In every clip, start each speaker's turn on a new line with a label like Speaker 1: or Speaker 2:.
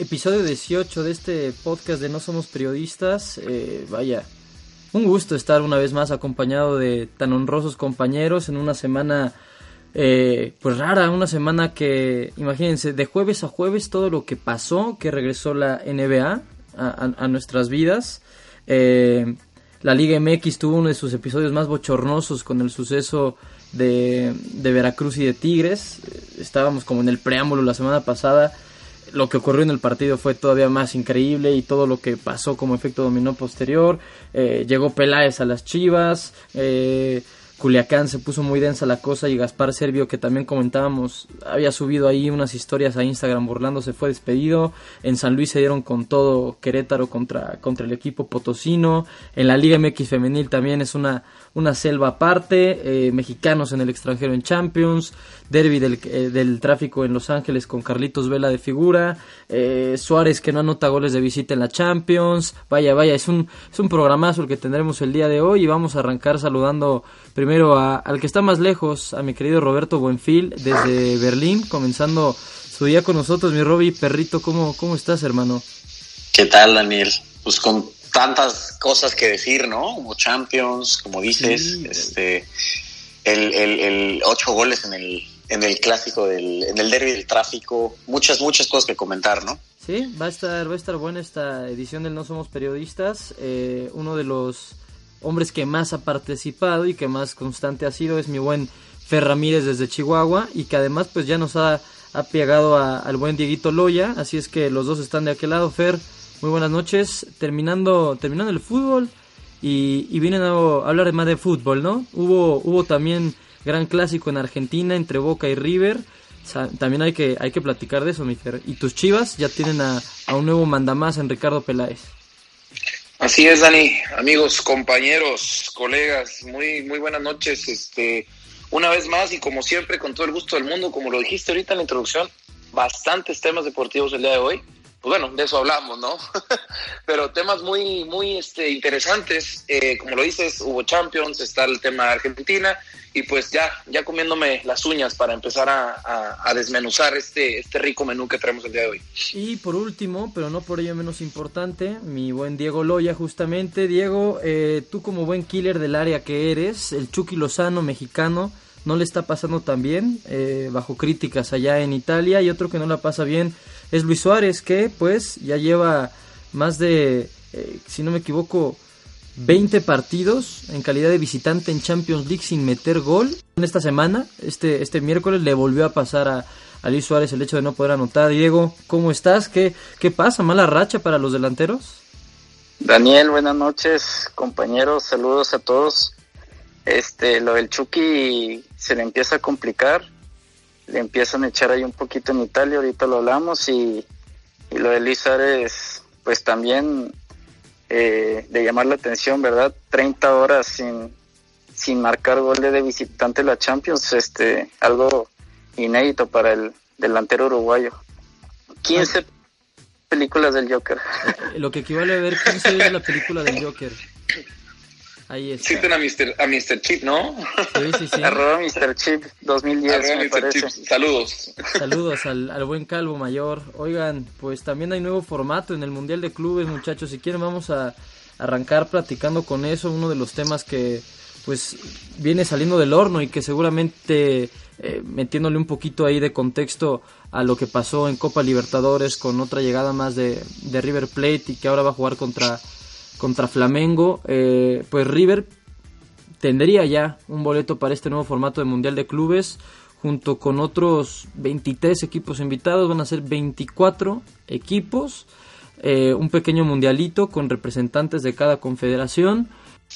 Speaker 1: episodio 18 de este podcast de No Somos Periodistas. Eh, vaya, un gusto estar una vez más acompañado de tan honrosos compañeros en una semana eh, pues rara, una semana que, imagínense, de jueves a jueves todo lo que pasó, que regresó la NBA a, nuestras vidas. Eh, la Liga MX tuvo uno de sus episodios más bochornosos con el suceso de, de Veracruz y de Tigres. Estábamos como en el preámbulo la semana pasada lo que ocurrió en el partido fue todavía más increíble y todo lo que pasó como efecto dominó posterior. Eh, llegó Peláez a las Chivas, eh, Culiacán se puso muy densa la cosa y Gaspar Servio, que también comentábamos, había subido ahí unas historias a Instagram burlándose, fue despedido. En San Luis se dieron con todo Querétaro contra, contra el equipo potosino. En la Liga MX femenil también es una, una selva aparte. Eh, mexicanos en el extranjero en Champions. Derby del, eh, del, tráfico en Los Ángeles con Carlitos Vela de figura, eh, Suárez que no anota goles de visita en la Champions, vaya, vaya, es un, es un programazo el que tendremos el día de hoy y vamos a arrancar saludando primero a, al que está más lejos, a mi querido Roberto Buenfil desde Berlín, comenzando su día con nosotros, mi Roby Perrito, ¿cómo, cómo estás hermano?
Speaker 2: ¿Qué tal Daniel? Pues con tantas cosas que decir, ¿no? Como Champions, como dices, este... El, el, el, ocho goles en el en el clásico del, en el derby del tráfico, muchas, muchas cosas que comentar, ¿no?
Speaker 1: Sí, va a estar, va a estar buena esta edición del No Somos Periodistas. Eh, uno de los hombres que más ha participado y que más constante ha sido es mi buen Fer Ramírez desde Chihuahua y que además pues ya nos ha, ha pegado al buen Dieguito Loya, así es que los dos están de aquel lado. Fer, muy buenas noches. Terminando, terminando el fútbol y, y vienen a hablar más de fútbol, ¿no? Hubo, hubo también gran clásico en Argentina entre Boca y River. también hay que, hay que platicar de eso, Mijer. Y tus chivas ya tienen a, un nuevo mandamás en Ricardo Peláez.
Speaker 3: Así es, Dani. Amigos, compañeros, colegas, muy, muy buenas noches. Este, una vez más y como siempre, con todo el gusto del mundo, como lo dijiste ahorita en la introducción, bastantes temas deportivos el día de hoy pues bueno, de eso hablamos, ¿no? Pero temas muy, muy este, interesantes, eh, como lo dices, hubo Champions, está el tema de Argentina, y pues ya, ya comiéndome las uñas para empezar a, desmenuzar este, este rico menú que traemos el día de hoy.
Speaker 1: Y por último, pero no por ello menos importante, mi buen Diego Loya, justamente. Diego, eh, tú como buen killer del área que eres, el Chucky Lozano mexicano, no le está pasando tan bien, eh, bajo críticas allá en Italia, y otro que no la pasa bien es Luis Suárez, que pues ya lleva más de, eh, si no me equivoco, 20 partidos en calidad de visitante en Champions League sin meter gol. En esta semana, este, este miércoles, le volvió a pasar a, Luis Suárez el hecho de no poder anotar. Diego, ¿cómo estás? ¿Qué, ¿Qué pasa? ¿Mala racha para los delanteros?
Speaker 4: Daniel, buenas noches, compañeros, saludos a todos. Este, lo del Chucky se le empieza a complicar le empiezan a echar ahí un poquito en Italia, ahorita lo hablamos, y, lo de Luis pues también eh, de llamar la atención, ¿verdad? 30 horas sin, sin marcar gol de visitante la Champions, este, algo inédito para el delantero uruguayo. 15 películas del Joker.
Speaker 1: Lo que equivale a ver 15 de la película del Joker. Ahí está.
Speaker 3: a Mr. A Mr. Chip, ¿no?
Speaker 1: Sí, sí, sí.
Speaker 4: Arroba Mr. Chip 2010, me parece.
Speaker 3: Saludos.
Speaker 1: Saludos al, al, buen calvo mayor. Oigan, pues también hay nuevo formato en el Mundial de Clubes, muchachos. Si quieren vamos a arrancar platicando con eso. Uno de los temas que pues viene saliendo del horno y que seguramente eh, metiéndole un poquito ahí de contexto a lo que pasó en Copa Libertadores con otra llegada más de, de River Plate y que ahora va a jugar contra contra Flamengo, eh, pues River tendría ya un boleto para este nuevo formato de Mundial de Clubes junto con otros 23 equipos invitados, van a ser 24 equipos, eh, un pequeño mundialito con representantes de cada confederación.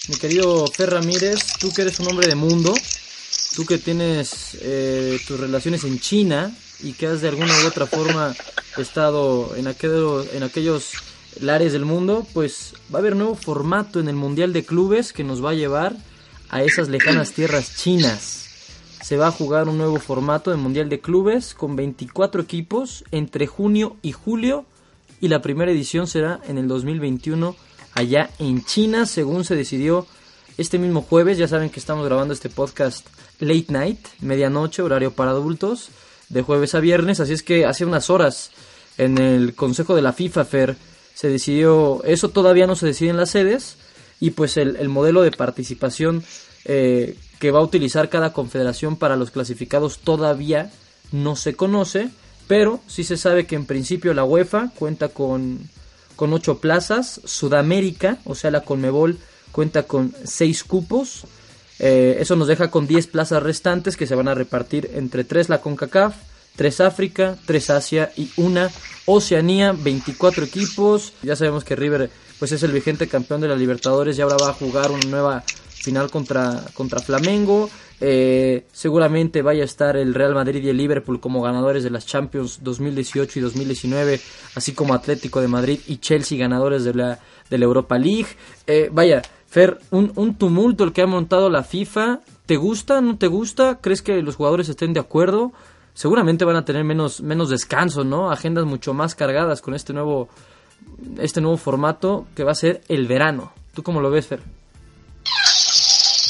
Speaker 1: Mi querido Fer Ramírez, tú que eres un hombre de mundo, tú que tienes eh, tus relaciones en China y que has de alguna u otra forma estado en, en aquellos lares del mundo, pues va a haber nuevo formato en el Mundial de Clubes que nos va a llevar a esas lejanas tierras chinas. Se va a jugar un nuevo formato de Mundial de Clubes con 24 equipos entre junio y julio y la primera edición será en el 2021 allá en China, según se decidió este mismo jueves. Ya saben que estamos grabando este podcast late night, medianoche, horario para adultos, de jueves a viernes, así es que hace unas horas en el Consejo de la FIFA, Fer, se decidió, eso todavía no se decide en las sedes, y pues el, el modelo de participación eh, que va a utilizar cada confederación para los clasificados todavía no se conoce, pero sí se sabe que en principio la UEFA cuenta con, con ocho plazas, Sudamérica, o sea la Conmebol, cuenta con seis cupos, eh, eso nos deja con 10 plazas restantes que se van a repartir entre 3 la CONCACAF, 3 África, 3 Asia y una Oceanía, 24 equipos. Ya sabemos que River pues es el vigente campeón de la Libertadores y ahora va a jugar una nueva final contra, contra Flamengo. Eh, seguramente vaya a estar el Real Madrid y el Liverpool como ganadores de las Champions 2018 y 2019, así como Atlético de Madrid y Chelsea ganadores de la, de la Europa League. Eh, vaya, Fer, un, un tumulto el que ha montado la FIFA. ¿Te gusta? ¿No te gusta? ¿Crees que los jugadores estén de acuerdo? Seguramente van a tener menos, menos descanso, ¿no? Agendas mucho más cargadas con este nuevo, este nuevo formato que va a ser el verano. ¿Tú cómo lo ves, Fer?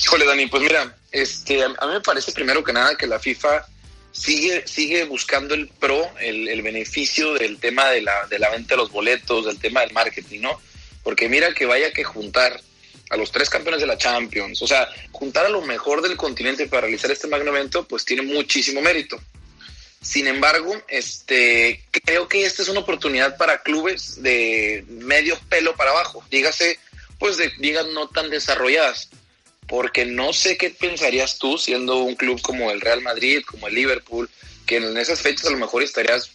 Speaker 3: Híjole, Dani, pues mira, este, a mí me parece primero que nada que la FIFA sigue, sigue buscando el pro, el, el beneficio del tema de la, de la venta de los boletos, del tema del marketing, ¿no? Porque mira que vaya que juntar a los tres campeones de la Champions, o sea, juntar a lo mejor del continente para realizar este magno evento, pues tiene muchísimo mérito. Sin embargo, este, creo que esta es una oportunidad para clubes de medio pelo para abajo, dígase, pues de ligas no tan desarrolladas, porque no sé qué pensarías tú siendo un club como el Real Madrid, como el Liverpool, que en esas fechas a lo mejor estarías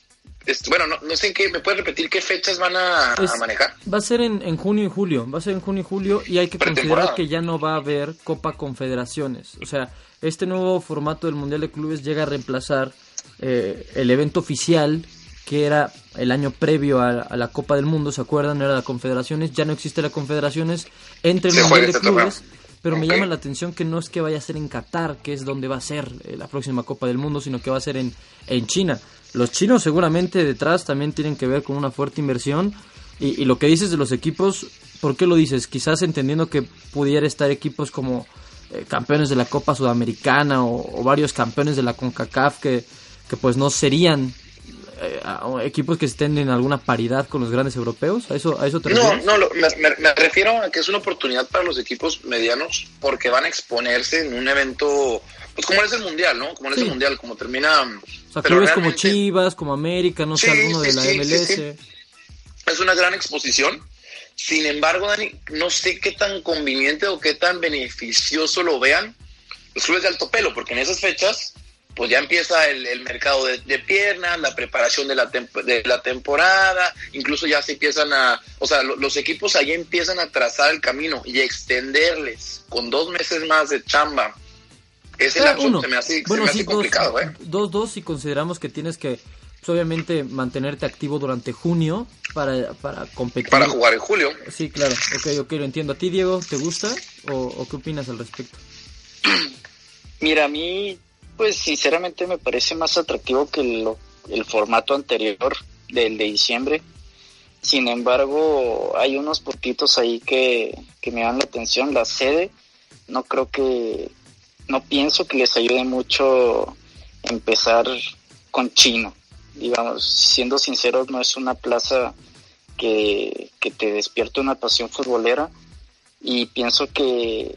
Speaker 3: bueno, no, sé en qué, ¿me puedes repetir qué fechas van a, manejar?
Speaker 1: Va a ser en, junio y julio, va a ser en junio y julio y hay que considerar que ya no va a haber Copa Confederaciones. O sea, este nuevo formato del Mundial de Clubes llega a reemplazar eh, el evento oficial que era el año previo a, la Copa del Mundo, ¿se acuerdan? Era la Confederaciones, ya no existe la Confederaciones entre el Mundial de este Clubes. Pero me llama la atención que no es que vaya a ser en Qatar, que es donde va a ser eh, la próxima Copa del Mundo, sino que va a ser en, en China. Los chinos seguramente detrás también tienen que ver con una fuerte inversión. Y, lo que dices de los equipos, ¿por qué lo dices? Quizás entendiendo que pudiera estar equipos como eh, campeones de la Copa Sudamericana o, varios campeones de la CONCACAF que, que pues no serían eh, equipos que estén en alguna paridad con los grandes europeos? ¿A eso, a eso te
Speaker 3: No, no, me, me, refiero a que es una oportunidad para los equipos medianos porque van a exponerse en un evento pues como es el mundial, ¿no? Como es el mundial, como termina.
Speaker 1: O sea, clubes como Chivas, como América, no sé, alguno de la MLS.
Speaker 3: Es una gran exposición. Sin embargo, Dani, no sé qué tan conveniente o qué tan beneficioso lo vean los clubes de alto pelo, porque en esas fechas, pues ya empieza el, mercado de, piernas, la preparación de la, de la temporada, incluso ya se empiezan a, o sea, los equipos ahí empiezan a trazar el camino y extenderles con dos meses más de chamba ese lapso uno. se me hace, bueno, sí, complicado, dos, ¿eh?
Speaker 1: Dos, dos, si consideramos que tienes que, pues, obviamente, mantenerte activo durante junio para, para competir.
Speaker 3: Para jugar en julio.
Speaker 1: Sí, claro, ok, ok, lo entiendo. ¿A ti, Diego, te gusta o, qué opinas al respecto?
Speaker 4: Mira, a mí, pues, sinceramente me parece más atractivo que el, el formato anterior del de diciembre. Sin embargo, hay unos puntitos ahí que, que me dan la atención. La sede, no creo que, no pienso que les ayude mucho empezar con China. Digamos, siendo sinceros, no es una plaza que, te despierte una pasión futbolera y pienso que,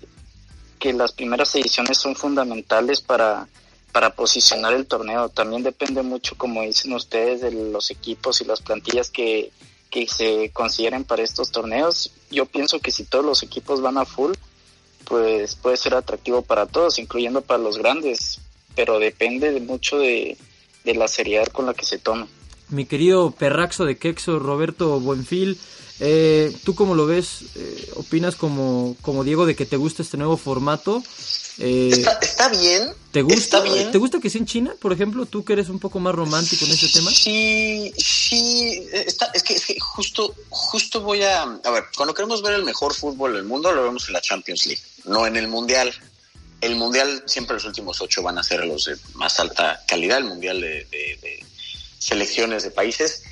Speaker 4: que las primeras ediciones son fundamentales para, para posicionar el torneo. También depende mucho, como dicen ustedes, de los equipos y las plantillas que, que se consideren para estos torneos. Yo pienso que si todos los equipos van a full, pues puede ser atractivo para todos, incluyendo para los grandes, pero depende de mucho de, la seriedad con la que se toma.
Speaker 1: Mi querido perraxo de Quexo, Roberto Buenfil, eh, ¿tú cómo lo ves? Eh, ¿Opinas como, como Diego de que te gusta este nuevo formato?
Speaker 2: Eh, está, bien.
Speaker 1: ¿Te gusta, ¿Te gusta que sea en China, por ejemplo? Tú que eres un poco más romántico en ese tema.
Speaker 2: Sí, sí. Está, es, que, justo, justo voy a... A ver, cuando queremos ver el mejor fútbol del mundo, lo vemos en la Champions League, no en el Mundial. El Mundial, siempre los últimos ocho van a ser los de más alta calidad, el Mundial de, de selecciones de países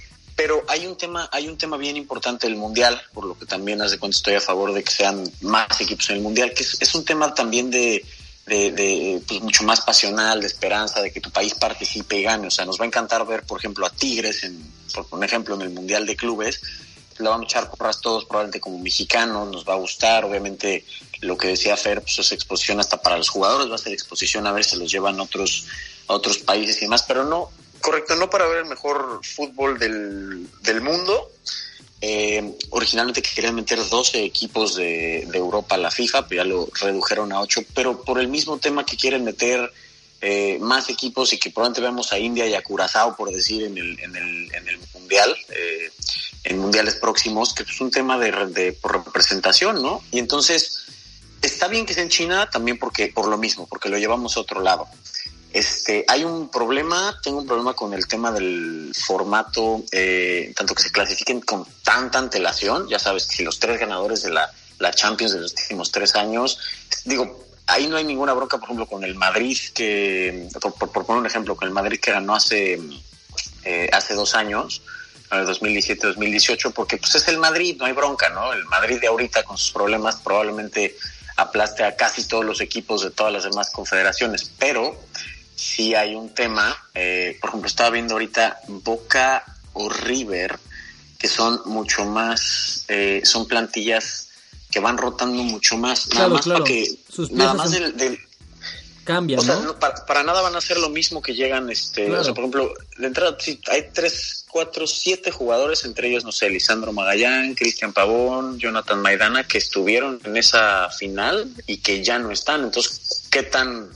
Speaker 2: pero hay un tema, hay un tema bien importante del mundial, por lo que también hace cuenta estoy a favor de que sean más equipos en el mundial, que es, un tema también de, de, pues, mucho más pasional, de esperanza, de que tu país participe y gane. O sea, nos va a encantar ver, por ejemplo, a Tigres, en, por ejemplo, en el Mundial de Clubes, lo van a echar porras todos probablemente como mexicanos, nos va a gustar, obviamente lo que decía Fer, pues es exposición hasta para los jugadores, va a ser exposición a ver si los llevan otros, a otros países y demás, pero no, correcto, no para ver el mejor fútbol del, del mundo. Eh, originalmente querían meter 12 equipos de, de, Europa a la FIFA, pero ya lo redujeron a 8, pero por el mismo tema que quieren meter eh, más equipos y que probablemente veamos a India y a Curazao, por decir, en el, en el, en el Mundial, eh, en mundiales próximos, que es un tema de, de representación, ¿no? Y entonces, está bien que sea en China también porque por lo mismo, porque lo llevamos a otro lado. Este, hay un problema, tengo un problema con el tema del formato, eh, tanto que se clasifiquen con tanta antelación, ya sabes, si los tres ganadores de la, Champions de los últimos tres años, digo, ahí no hay ninguna bronca, por ejemplo, con el Madrid, que, por, por, poner un ejemplo, con el Madrid que ganó hace, eh, hace dos años, 2017-2018, porque pues es el Madrid, no hay bronca, ¿no? El Madrid de ahorita con sus problemas probablemente aplaste a casi todos los equipos de todas las demás confederaciones, pero sí hay un tema, eh, por ejemplo, estaba viendo ahorita Boca o River, que son mucho más, eh, son plantillas que van rotando mucho más, nada más para que, nada más del, del
Speaker 1: cambia, o sea,
Speaker 2: ¿no? para, para, nada van a ser lo mismo que llegan, este, claro. o sea, por ejemplo, de entrada, sí, hay tres, cuatro, siete jugadores, entre ellos, no sé, Lisandro Magallán, Cristian Pavón, Jonathan Maidana, que estuvieron en esa final y que ya no están. Entonces, ¿qué tan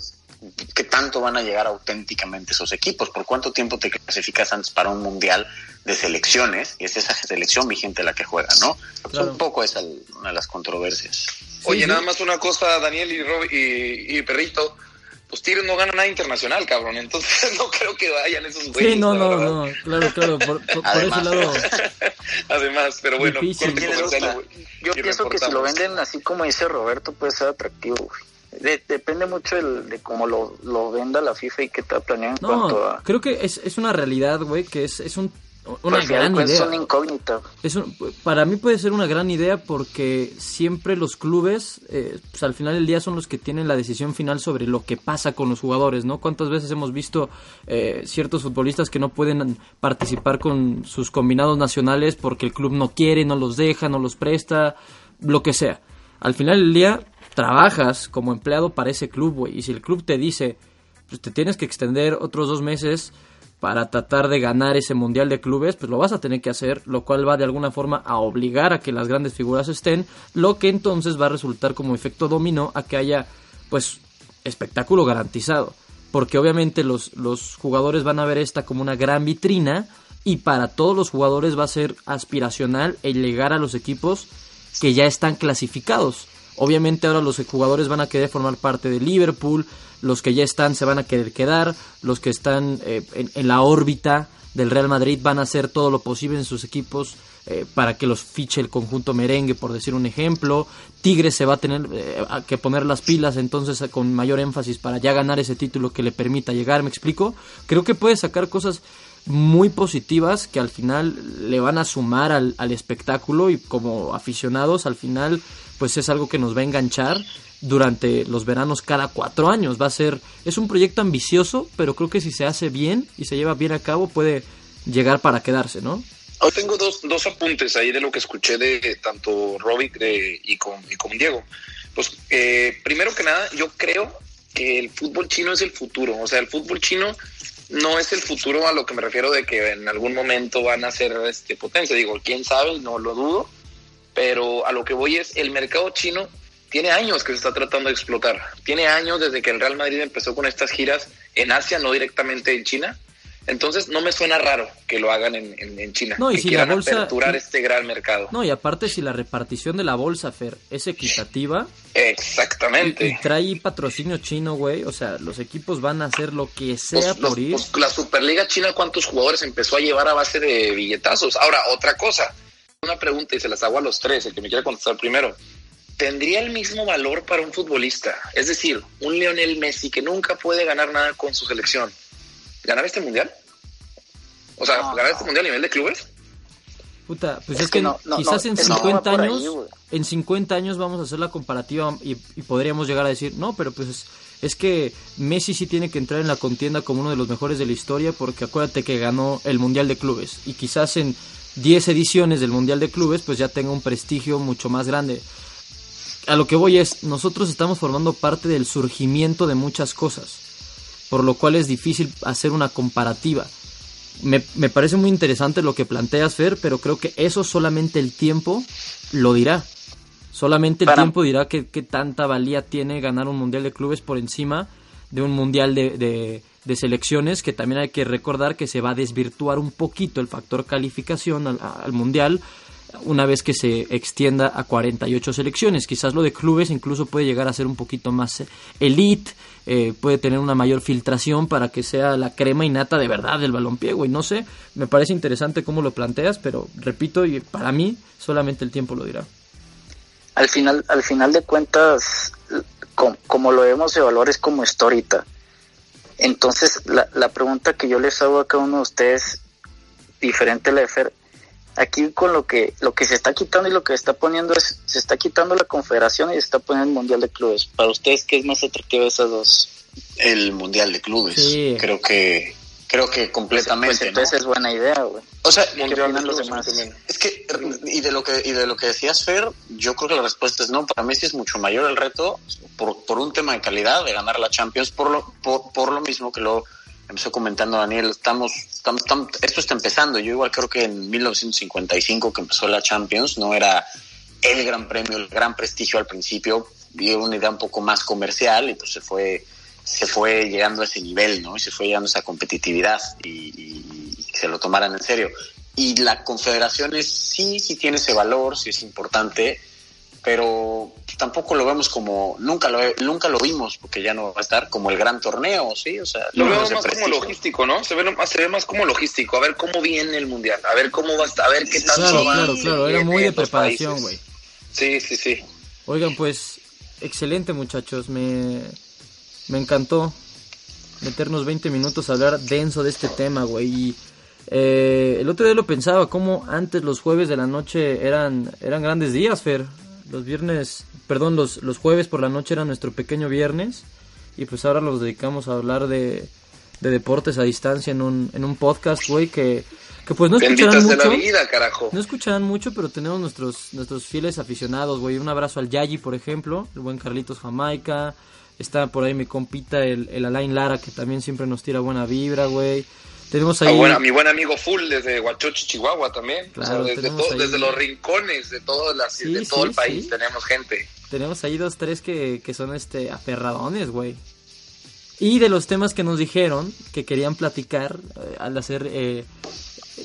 Speaker 2: qué tanto van a llegar auténticamente esos equipos? ¿Por cuánto tiempo te clasificas antes para un mundial de selecciones? Y es esa selección vigente la que juega, ¿no? Claro. un poco esa una de las controversias.
Speaker 3: Oye, sí, nada más una cosa, Daniel y, Rob, y, y Perrito pues Tigres no gana nada internacional, cabrón. Entonces no creo que vayan esos güeyes.
Speaker 1: Sí, no, no, no, claro, claro, por, por, por ese lado.
Speaker 3: Además, pero bueno,
Speaker 1: Difícil.
Speaker 4: yo pienso que si lo venden así como dice Roberto, puede ser atractivo, güey. De, depende mucho el, de cómo lo, lo, venda la FIFA y qué está planeando en
Speaker 1: no,
Speaker 4: cuanto a...
Speaker 1: creo que es, es una realidad, güey, que es, es un una
Speaker 4: pues
Speaker 1: gran idea.
Speaker 4: Es una incógnita.
Speaker 1: Es un, para mí puede ser una gran idea porque siempre los clubes, eh, pues al final del día son los que tienen la decisión final sobre lo que pasa con los jugadores, ¿no? ¿Cuántas veces hemos visto eh, ciertos futbolistas que no pueden participar con sus combinados nacionales porque el club no quiere, no los deja, no los presta, lo que sea? Al final del día trabajas como empleado para ese club, güey, y si el club te dice, pues te tienes que extender otros dos meses para tratar de ganar ese mundial de clubes, pues lo vas a tener que hacer, lo cual va de alguna forma a obligar a que las grandes figuras estén, lo que entonces va a resultar como efecto dominó a que haya pues espectáculo garantizado, porque obviamente los, los jugadores van a ver esta como una gran vitrina y para todos los jugadores va a ser aspiracional el llegar a los equipos que ya están clasificados. Obviamente ahora los jugadores van a querer formar parte de Liverpool, los que ya están se van a querer quedar, los que están eh, en, la órbita del Real Madrid van a hacer todo lo posible en sus equipos eh, para que los fiche el conjunto merengue, por decir un ejemplo. Tigres se va a tener eh, que poner las pilas entonces con mayor énfasis para ya ganar ese título que le permita llegar, ¿me explico? Creo que puede sacar cosas muy positivas que al final le van a sumar al, al espectáculo y como aficionados al final pues es algo que nos va a enganchar durante los veranos cada cuatro años. Va a ser, es un proyecto ambicioso, pero creo que si se hace bien y se lleva bien a cabo puede llegar para quedarse, ¿no?
Speaker 3: Hoy tengo dos, dos apuntes ahí de lo que escuché de tanto Robic de, y, con, y con Diego. Pues eh, primero que nada, yo creo que el fútbol chino es el futuro. O sea, el fútbol chino no es el futuro a lo que me refiero de que en algún momento van a ser este, potencia. Digo, quién sabe, no lo dudo. Pero a lo que voy es, el mercado chino tiene años que se está tratando de explotar. Tiene años desde que el Real Madrid empezó con estas giras en Asia, no directamente en China. Entonces no me suena raro que lo hagan en, en, en China.
Speaker 1: No, y
Speaker 3: que
Speaker 1: si
Speaker 3: quieran
Speaker 1: la bolsa,
Speaker 3: aperturar este gran mercado.
Speaker 1: No, y aparte si la repartición de la bolsa, Fer, es equitativa.
Speaker 3: Exactamente.
Speaker 1: Y, y trae patrocinio chino, güey. O sea, los equipos van a hacer lo que sea por
Speaker 3: los,
Speaker 1: ir.
Speaker 3: Pues, la Superliga China, ¿cuántos jugadores empezó a llevar a base de billetazos? Ahora, otra cosa. Una pregunta y se las hago a los tres, el que me quiera contestar primero. ¿Tendría el mismo valor para un futbolista? Es decir, un Lionel Messi que nunca puede ganar nada con su selección. ¿Ganar este mundial? O sea, no, ¿ganar este mundial a nivel de clubes?
Speaker 1: Puta, pues es, es que, que no, no, quizás en 50 años, ahí, en 50 años vamos a hacer la comparativa y, y, podríamos llegar a decir, no, pero pues es que Messi sí tiene que entrar en la contienda como uno de los mejores de la historia porque acuérdate que ganó el Mundial de Clubes y quizás en 10 ediciones del Mundial de Clubes pues ya tenga un prestigio mucho más grande. A lo que voy es, nosotros estamos formando parte del surgimiento de muchas cosas, por lo cual es difícil hacer una comparativa. Me, me parece muy interesante lo que planteas, Fer, pero creo que eso solamente el tiempo lo dirá. Solamente el
Speaker 4: Para-
Speaker 1: tiempo dirá qué qué tanta valía tiene ganar un mundial de clubes por encima de un mundial de, de- selecciones, que también hay que recordar que se va a desvirtuar un poquito el factor calificación al, al mundial una vez que se extienda a 48 selecciones. Quizás lo de clubes incluso puede llegar a ser un poquito más eh, elite, eh, puede tener una mayor filtración para que sea la crema innata de verdad del balompié, güey. No sé, me parece interesante cómo lo planteas, pero repito, y para mí solamente el tiempo lo dirá.
Speaker 4: al final, al final de cuentas, com- como lo debemos evaluar es como está ahorita. Entonces, la, la pregunta que yo les hago a cada uno de ustedes, diferente a la de Fer, aquí con lo que, lo que se está quitando y lo que se está poniendo es, se está quitando la confederación y se está poniendo el mundial de clubes. Para ustedes, ¿qué es más atractivo de esas dos?
Speaker 2: El Mundial de Clubes.
Speaker 1: Sí.
Speaker 2: Creo que creo que completamente,
Speaker 4: Pues
Speaker 2: ¿no?
Speaker 4: entonces es buena idea, güey.
Speaker 2: O sea,
Speaker 4: ¿Qué
Speaker 3: Mundial de
Speaker 4: opinan los demás?
Speaker 2: Es que, y de lo que, y de lo que decías, Fer, yo creo que la respuesta es no. Para mí sí es mucho mayor el reto por, por un tema de calidad de ganar la Champions, por lo, por, por lo mismo que lo empezó comentando Daniel. Estamos, estamos, estamos- esto está empezando. Yo igual creo que en 1955 que empezó la Champions no era el gran premio, el gran prestigio al principio. Vi una idea un poco más comercial y pues se fue, se fue llegando a ese nivel, ¿no? Y se fue llegando a esa competitividad y, y- y que se lo tomaran en serio. Y la confederación es, sí, sí tiene ese valor, sí es importante, pero tampoco lo vemos como, nunca lo, nunca lo vimos, porque ya no va a estar como el gran torneo, ¿sí? O sea,
Speaker 3: Lo
Speaker 2: es de
Speaker 3: más como logístico, ¿no? Se ve, más- se ve más como logístico. A ver cómo viene el mundial. A ver cómo va a estar. A ver qué tanto
Speaker 1: Claro,
Speaker 3: va
Speaker 1: claro, claro, era muy de preparación, güey.
Speaker 3: Sí, sí, sí.
Speaker 1: Oigan, pues, excelente muchachos, me, me encantó meternos 20 minutos a hablar denso de este tema, güey. Y eh, el otro día lo pensaba, como antes los jueves de la noche eran, eran grandes días, Fer. Los viernes, perdón, los, los jueves por la noche eran nuestro pequeño viernes. Y pues ahora los dedicamos a hablar de, de deportes a distancia en un, en un podcast, güey, que, que pues no escucharán
Speaker 3: Benditas de
Speaker 1: mucho.
Speaker 3: la vida, carajo.
Speaker 1: No escucharán mucho, pero tenemos nuestros nuestros fieles aficionados, güey. Un abrazo al Yayi, por ejemplo, el buen Carlitos Jamaica. Está por ahí mi compita, el, el Alain Lara, que también siempre nos tira buena vibra, güey. Tenemos
Speaker 3: A
Speaker 1: ahí...
Speaker 3: mi buen amigo Full desde Huachochi, Chihuahua también. O sea,
Speaker 1: Claro,
Speaker 3: desde,
Speaker 1: tenemos
Speaker 3: to-
Speaker 1: ahí-
Speaker 3: desde los rincones de, todas las,
Speaker 1: Sí,
Speaker 3: de todo
Speaker 1: sí,
Speaker 3: el país
Speaker 1: sí.
Speaker 3: tenemos gente.
Speaker 1: Tenemos ahí dos, tres que, que son este aferradones, güey. Y de los temas que nos dijeron que querían platicar eh, al hacer eh,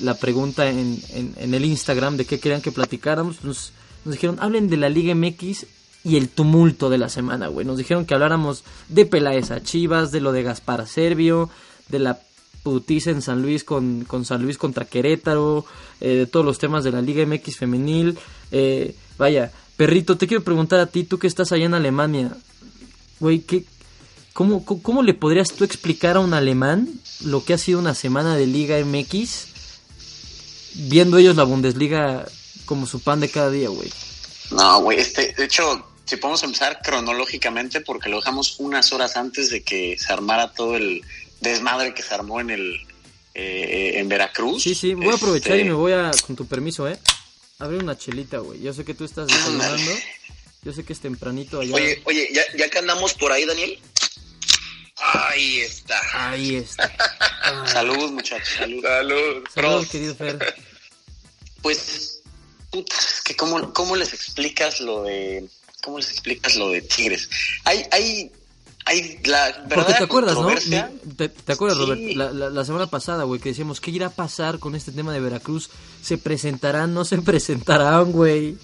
Speaker 1: la pregunta en, en, en el Instagram de qué querían que platicáramos, nos, nos dijeron, hablen de la Liga MX y el tumulto de la semana, güey. Nos dijeron que habláramos de Peláez a Chivas, de lo de Gaspar Servio, de la putiza en San Luis con, con San Luis contra Querétaro, eh, de todos los temas de la Liga MX femenil. Eh, vaya, perrito, te quiero preguntar a ti, tú que estás allá en Alemania, güey, ¿qué, cómo, cómo, cómo le podrías tú explicar a un alemán lo que ha sido una semana de Liga MX, viendo ellos la Bundesliga como su pan de cada día, güey?
Speaker 2: No, güey, este, de hecho, si podemos empezar cronológicamente, porque lo dejamos unas horas antes de que se armara todo el desmadre que se armó en el eh, en Veracruz.
Speaker 1: Sí, sí, voy a aprovechar
Speaker 2: Este,
Speaker 1: y me voy a, con tu permiso, ¿eh? Abrir una chelita, güey. Yo sé que tú estás desayunando. Yo sé que es tempranito allá.
Speaker 3: Oye, oye, ya, ya que andamos por ahí, Daniel. Ahí está.
Speaker 1: Ahí está. Ah,
Speaker 2: Salud, muchachos, salud.
Speaker 3: Salud.
Speaker 1: Querido Fer.
Speaker 2: Pues, puta, es que cómo, cómo les explicas lo de, cómo les explicas lo de Tigres. Hay, hay, hay la
Speaker 1: Porque te acuerdas, ¿no? ¿Te, te acuerdas,
Speaker 2: Sí.
Speaker 1: Robert? La, la- la semana pasada, güey, que decíamos, ¿qué irá a pasar con este tema de Veracruz? ¿Se presentarán? ¿No se presentarán, güey?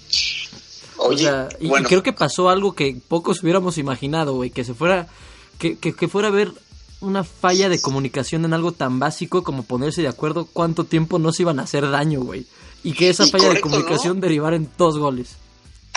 Speaker 1: O
Speaker 2: Oye,
Speaker 1: sea, y, creo que pasó algo que pocos hubiéramos imaginado, güey, que se fuera, que, que, que fuera a haber una falla de comunicación en algo tan básico como ponerse de acuerdo cuánto tiempo no se iban a hacer daño, güey. Y que esa
Speaker 2: Y
Speaker 1: falla de comunicación
Speaker 2: ¿no?
Speaker 1: derivara en dos goles.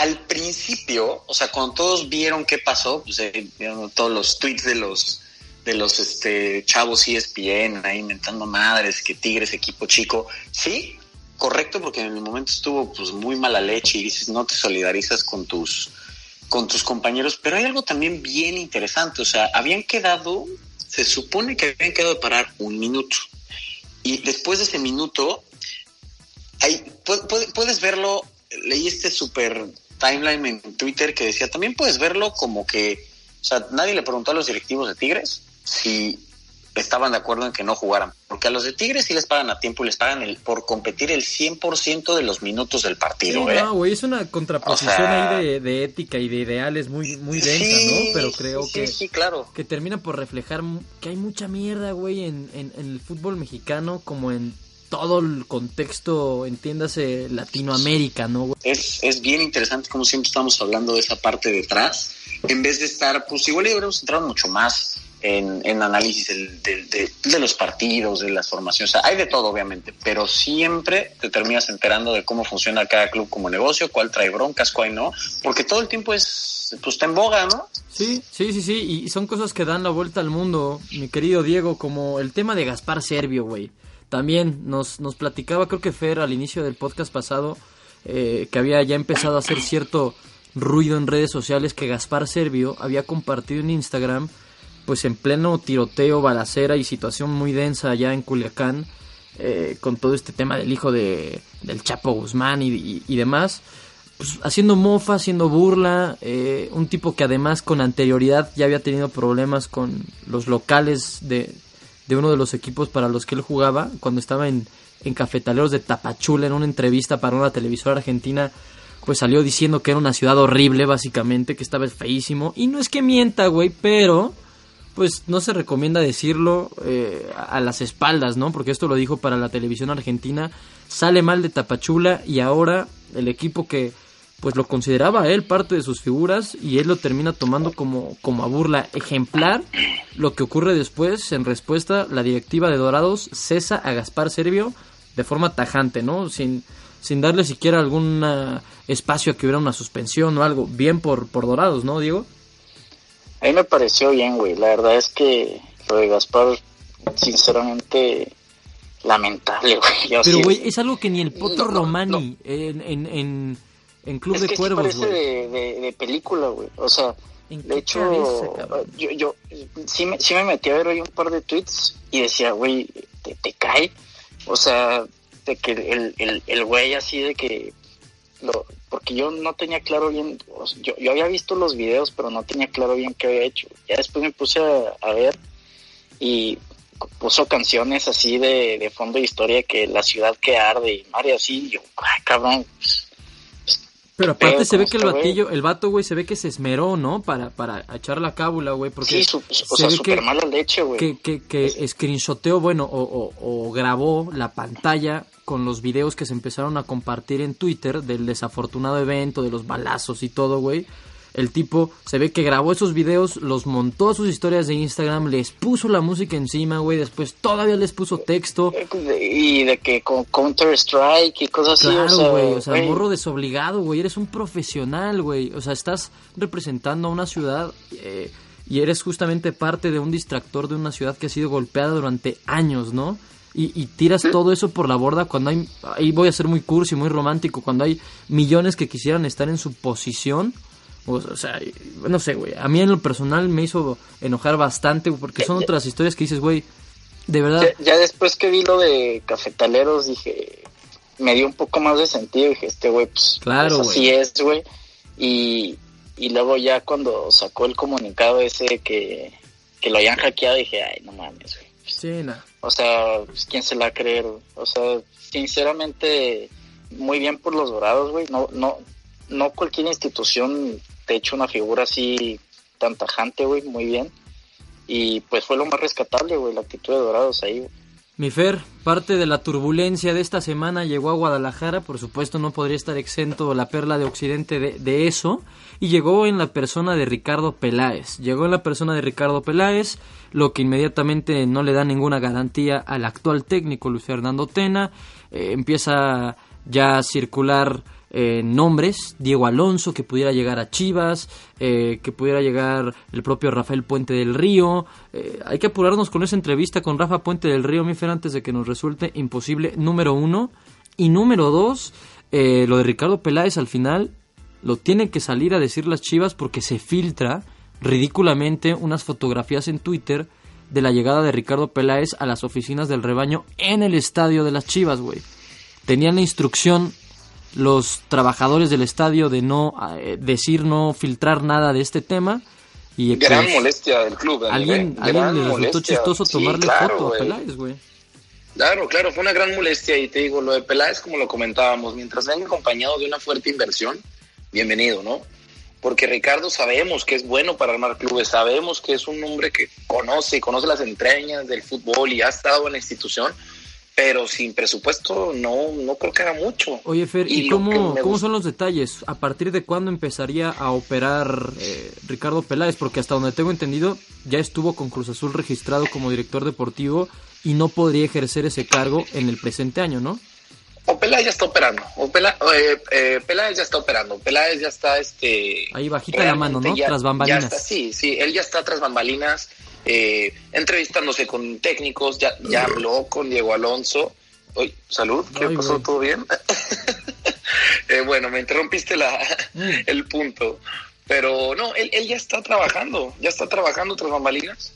Speaker 2: Al principio, o sea, cuando todos vieron qué pasó, pues eh, todos los tweets de los de los este chavos ESPN ahí inventando madres, que Tigres equipo chico. Sí, correcto, porque en el momento estuvo pues muy mala leche y dices, no te solidarizas con tus con tus compañeros, pero hay algo también bien interesante, o sea, habían quedado, se supone que habían quedado de parar un minuto, y después de ese minuto, hay, puedes verlo, leí este super timeline en Twitter que decía, también puedes verlo como que, o sea, nadie le preguntó a los directivos de Tigres si estaban de acuerdo en que no jugaran, porque a los de Tigres sí les pagan a tiempo y les pagan el, por competir el 100% de los minutos del partido.
Speaker 1: Sí,
Speaker 2: ¿eh?
Speaker 1: No, güey, es una contraposición ahí de, ética y de ideales muy, muy densa, ¿no? Pero creo que,
Speaker 2: sí, claro.
Speaker 1: que termina por reflejar que hay mucha mierda, güey, en, en, en el fútbol mexicano como en todo el contexto, entiéndase, Latinoamérica, ¿no?
Speaker 2: Es, es bien interesante como siempre estamos hablando de esa parte detrás, en vez de estar, pues igual deberíamos entrar mucho más en, en análisis de, los partidos, de las formaciones. hay de todo, obviamente, pero siempre te terminas enterando de cómo funciona cada club como negocio, cuál trae broncas, cuál no, porque todo el tiempo es, pues está en boga, ¿no?
Speaker 1: Sí, sí, sí, sí, y son cosas que dan la vuelta al mundo, mi querido Diego, como el tema de Gaspar Servio, güey. También nos, nos platicaba, creo que Fer, al inicio del podcast pasado, eh, que había ya empezado a hacer cierto ruido en redes sociales que Gaspar Servio había compartido en Instagram, pues en pleno tiroteo, balacera y situación muy densa allá en Culiacán, eh, con todo este tema del hijo de, del Chapo Guzmán y, y, demás, pues haciendo mofa, haciendo burla, eh, un tipo que además con anterioridad ya había tenido problemas con los locales de, de uno de los equipos para los que él jugaba cuando estaba en, en Cafetaleros de Tapachula en una entrevista para una televisora argentina pues salió diciendo que era una ciudad horrible básicamente, que estaba feísimo y no es que mienta güey, pero pues no se recomienda decirlo eh, a las espaldas, ¿no? Porque esto lo dijo para la televisión argentina, sale mal de Tapachula y ahora el equipo que pues lo consideraba él parte de sus figuras y él lo termina tomando como, como a burla ejemplar. Lo que ocurre después, en respuesta, la directiva de Dorados cesa a Gaspar Servio de forma tajante, ¿no? Sin, sin darle siquiera algún espacio a que hubiera una suspensión o algo. Bien por, por Dorados, ¿no, Diego?
Speaker 4: A mí me pareció bien, güey. La verdad es que lo de Gaspar, sinceramente, lamentable, güey.
Speaker 1: Pero, güey, es algo que ni el Potro Romani en, en en Club
Speaker 4: de
Speaker 1: Cuervos,
Speaker 4: parece de, de, película, güey. O sea, de hecho, yo, yo sí, me, sí me metí a ver hoy un par de tweets y decía, güey, ¿te, te cae? O sea, de que el, el, el güey así de que... Lo, porque yo no tenía claro bien, yo, yo había visto los videos, pero no tenía claro bien qué había hecho. Ya después me puse a, ver y puso canciones así de, de fondo de historia que la ciudad que arde y Mario así, y yo, ay, cabrón, pues,
Speaker 1: pero aparte se ve que el batillo, el vato, güey, se ve que se esmeró, ¿no? Para, para echar la cábula, güey. Porque
Speaker 4: sí, o sea, súper mala leche, güey.
Speaker 1: Que, que, que screenshoteó, bueno, o, o, grabó la pantalla con los videos que se empezaron a compartir en Twitter del desafortunado evento, de los balazos y todo, güey el tipo se ve que grabó esos videos, los montó a sus historias de Instagram, les puso la música encima, güey, después todavía les puso texto.
Speaker 4: Y de que con Counter Strike y cosas
Speaker 1: así.
Speaker 4: Claro,
Speaker 1: güey, o sea, morro desobligado, güey, eres un profesional, güey, o sea, estás representando a una ciudad eh, y eres justamente parte de un distractor de una ciudad que ha sido golpeada durante años, ¿no? Y, y, tiras todo eso por la borda cuando hay, ahí voy a ser muy cursi, muy romántico, cuando hay millones que quisieran estar en su posición o, sea, no sé, güey. A mí en lo personal me hizo enojar bastante porque son otras historias que dices, güey, de verdad.
Speaker 4: Ya, después que vi lo de cafetaleros dije, me dio un poco más de sentido. Dije, este güey, pues,
Speaker 1: claro,
Speaker 4: pues así es, güey. Y, y luego ya cuando sacó el comunicado ese que, que lo habían hackeado, dije, ay, no mames, güey.
Speaker 1: Sí.
Speaker 4: O sea, pues, ¿quién se la va a creer? O sea, sinceramente, muy bien por los dorados, güey. No, no, no cualquier institución te echa una figura así tan tajante, güey, muy bien. Y pues fue lo más rescatable, güey, la actitud de Dorados ahí.
Speaker 1: Mi Fer, parte de la turbulencia de esta semana llegó a Guadalajara, por supuesto no podría estar exento la perla de Occidente de, de, eso, y llegó en la persona de Ricardo Peláez. Llegó en la persona de Ricardo Peláez, lo que inmediatamente no le da ninguna garantía al actual técnico Luis Fernando Tena, eh, empieza ya a circular eh, nombres, Diego Alonso que pudiera llegar a Chivas, eh, que pudiera llegar el propio Rafael Puente del Río. Eh, hay que apurarnos con esa entrevista con Rafa Puente del Río, mi Fer, antes de que nos resulte imposible, número uno. Y número dos, lo de Ricardo Peláez al final, lo tienen que salir a decir las Chivas porque se filtra ridículamente unas fotografías en Twitter de la llegada de Ricardo Peláez a las oficinas del rebaño en el estadio de las Chivas, güey. Tenían la instrucción los trabajadores del estadio de no eh, decir, no filtrar nada de este tema. Y
Speaker 3: gran pues, molestia del club.
Speaker 1: Alguien,
Speaker 3: ¿eh?
Speaker 1: le resultó chistoso tomarle foto a Peláez, güey.
Speaker 3: Claro, claro, fue una gran molestia y te digo, lo de Peláez, como lo comentábamos, mientras venga acompañado de una fuerte inversión, bienvenido, ¿no? Porque Ricardo sabemos que es bueno para armar clubes, sabemos que es un hombre que conoce, conoce las entrañas del fútbol y ha estado en la institución, pero sin presupuesto no, no creo que haga mucho.
Speaker 1: Oye, Fer, ¿y, cómo, cómo son los detalles? ¿A partir de cuándo empezaría a operar eh, Ricardo Peláez? Porque hasta donde tengo entendido, ya estuvo con Cruz Azul registrado como director deportivo y no podría ejercer ese cargo en el presente año, ¿no?
Speaker 3: O Peláez ya está operando, o eh, eh, Peláez ya está operando, Peláez ya está este...
Speaker 1: Ahí bajita la mano, ¿no? tras bambalinas.
Speaker 3: sí, sí, él ya está tras bambalinas, eh, entrevistándose con técnicos, ya, ya habló con Diego Alonso. Oye, salud, ¿qué pasó? ¿Todo bien? bueno, me interrumpiste la, mm. el punto. Pero no, él, él ya está trabajando, ya está trabajando tras bambalinas.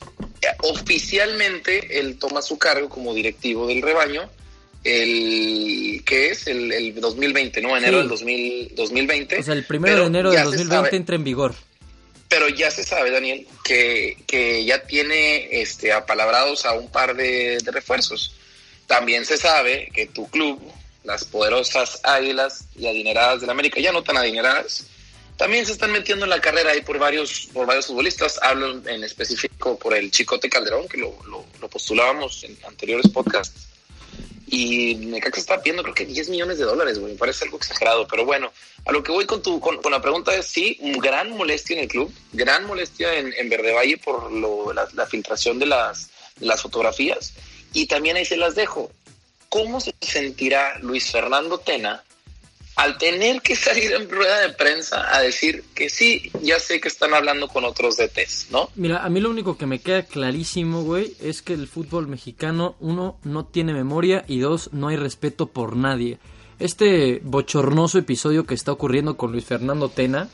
Speaker 3: Oficialmente él toma su cargo como directivo del rebaño el que es el, el 2020, ¿no? Enero del 2020.
Speaker 1: O sea, el primero de enero del 2020 entra en vigor.
Speaker 3: Pero ya se sabe, Daniel, que, que ya tiene este, apalabrados a un par de, refuerzos. También se sabe que tu club, las poderosas águilas y adineradas del América, ya no tan adineradas, también se están metiendo en la carrera ahí por varios, por varios futbolistas. Hablo en específico por el Chicote Calderón, que lo, lo, lo postulábamos en anteriores podcasts y Necaxa está pidiendo creo que 10 millones de dólares, güey. Me parece algo exagerado, pero bueno, a lo que voy con tu con, la pregunta es sí, gran molestia en el club, gran molestia en, en Verde Valle por lo, la, la filtración de las, de las fotografías y también ahí se las dejo. ¿Cómo se sentirá Luis Fernando Tena al tener que salir en rueda de prensa a decir que sí, ya sé que están hablando con otros DTs, ¿no?
Speaker 1: Mira, a mí lo único que me queda clarísimo, güey, es que el fútbol mexicano, uno, no tiene memoria y dos, no hay respeto por nadie. Este bochornoso episodio que está ocurriendo con Luis Fernando Tena,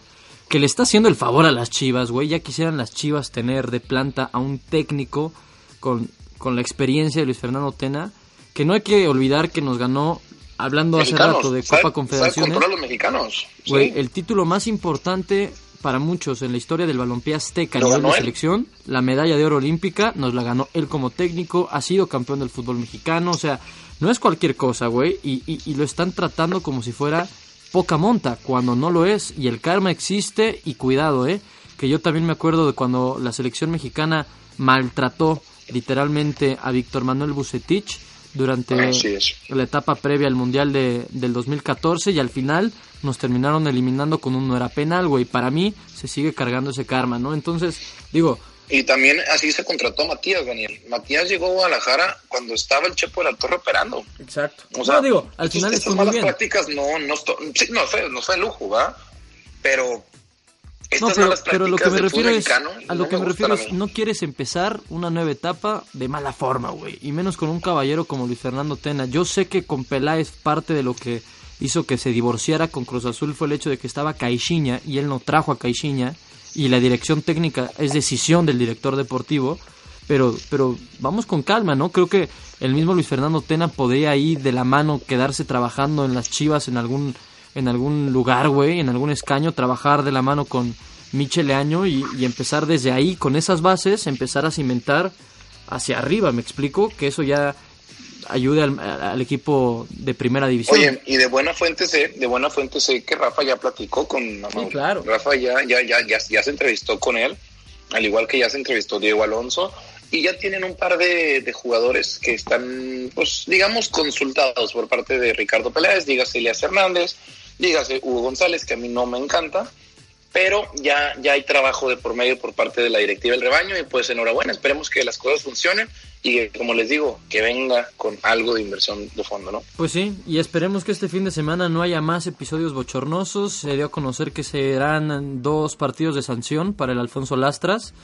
Speaker 1: que le está haciendo el favor a las chivas, güey, ya quisieran las chivas tener de planta a un técnico con, con la experiencia de Luis Fernando Tena, que no hay que olvidar que nos ganó hablando hace rato de Copa Confederaciones.
Speaker 3: los mexicanos.
Speaker 1: el título más importante para muchos en la historia del balompié azteca a nivel de selección, la medalla de oro olímpica, nos la ganó él como técnico, ha sido campeón del fútbol mexicano, o sea, no es cualquier cosa, güey, y, y, lo están tratando como si fuera poca monta, cuando no lo es, y el karma existe, y cuidado, eh, que yo también me acuerdo de cuando la selección mexicana maltrató literalmente a Víctor Manuel Bucetich, durante la etapa previa al Mundial de, del 2014 y al final nos terminaron eliminando con un no era penal, güey. Para mí se sigue cargando ese karma, ¿no? Entonces, digo...
Speaker 3: Y también así se contrató Matías, Daniel. Matías llegó a Guadalajara cuando estaba el Chepo de la Torre operando.
Speaker 1: Exacto. O sea, digo, al final...
Speaker 3: Estas malas prácticas no, no, no, fue, no fue lujo, ¿va? Pero
Speaker 1: no, pero, lo que me refiero es, a lo que me refiero es, no quieres empezar una nueva etapa de mala forma, güey, y menos con un caballero como Luis Fernando Tena. Yo sé que con Peláez parte de lo que hizo que se divorciara con Cruz Azul fue el hecho de que estaba Caixinha y él no trajo a Caixinha y la dirección técnica es decisión del director deportivo, pero pero vamos con calma, ¿no? Creo que el mismo Luis Fernando Tena podría ahí de la mano quedarse trabajando en las Chivas en algún en algún lugar, güey, en algún escaño, trabajar de la mano con Michele Año y, empezar desde ahí, con esas bases, empezar a cimentar hacia arriba, ¿me explico? Que eso ya ayude al, equipo de primera división.
Speaker 3: Oye, y de buena fuente sé, de buena fuente sé que Rafa ya platicó con
Speaker 1: sí, claro.
Speaker 3: Rafa ya, ya, ya, ya, ya se entrevistó con él, al igual que ya se entrevistó Diego Alonso, y ya tienen un par de, de, jugadores que están, pues, digamos, consultados por parte de Ricardo Peláez, dígase Elias Hernández, dígase Hugo González, que a mí no me encanta, pero ya, ya hay trabajo de por medio por parte de la directiva del rebaño y pues enhorabuena, esperemos que las cosas funcionen y como les digo, que venga con algo de inversión de fondo, ¿no?
Speaker 1: Pues sí, y esperemos que este fin de semana no haya más episodios bochornosos, se dio a conocer que serán dos partidos de sanción para el Alfonso Lastras,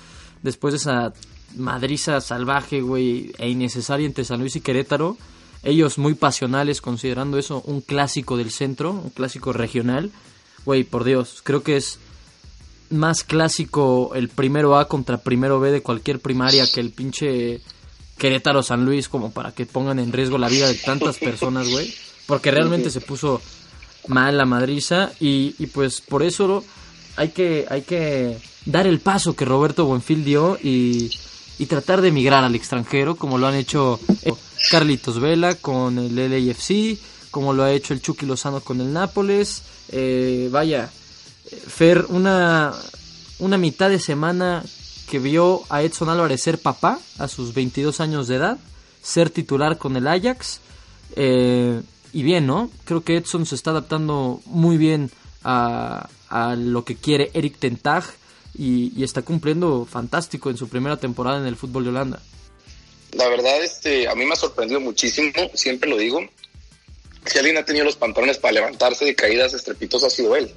Speaker 1: después de esa madriza salvaje, güey, e innecesaria entre San Luis y Querétaro, ellos muy pasionales considerando eso un clásico del centro, un clásico regional, güey, por Dios, creo que es más clásico el primero A contra primero B de cualquier primaria que el pinche Querétaro San Luis como para que pongan en riesgo la vida de tantas personas, güey. Porque realmente se puso mal la madriza y, y pues por eso hay que, hay que dar el paso que Roberto Buenfil dio y, y tratar de emigrar al extranjero como lo han hecho Carlitos Vela con el LAFC, como lo ha hecho el Chucky Lozano con el Nápoles. Eh, vaya, Fer, una, una mitad de semana que vio a Edson Álvarez ser papá a sus 22 años de edad, ser titular con el Ajax. Eh, y bien, ¿no? Creo que Edson se está adaptando muy bien a, a lo que quiere Eric Tentag y, y, está cumpliendo fantástico en su primera temporada en el fútbol de Holanda.
Speaker 3: La verdad, este, a mí me ha sorprendido muchísimo, siempre lo digo. Si alguien ha tenido los pantalones para levantarse de caídas estrepitosas ha sido él.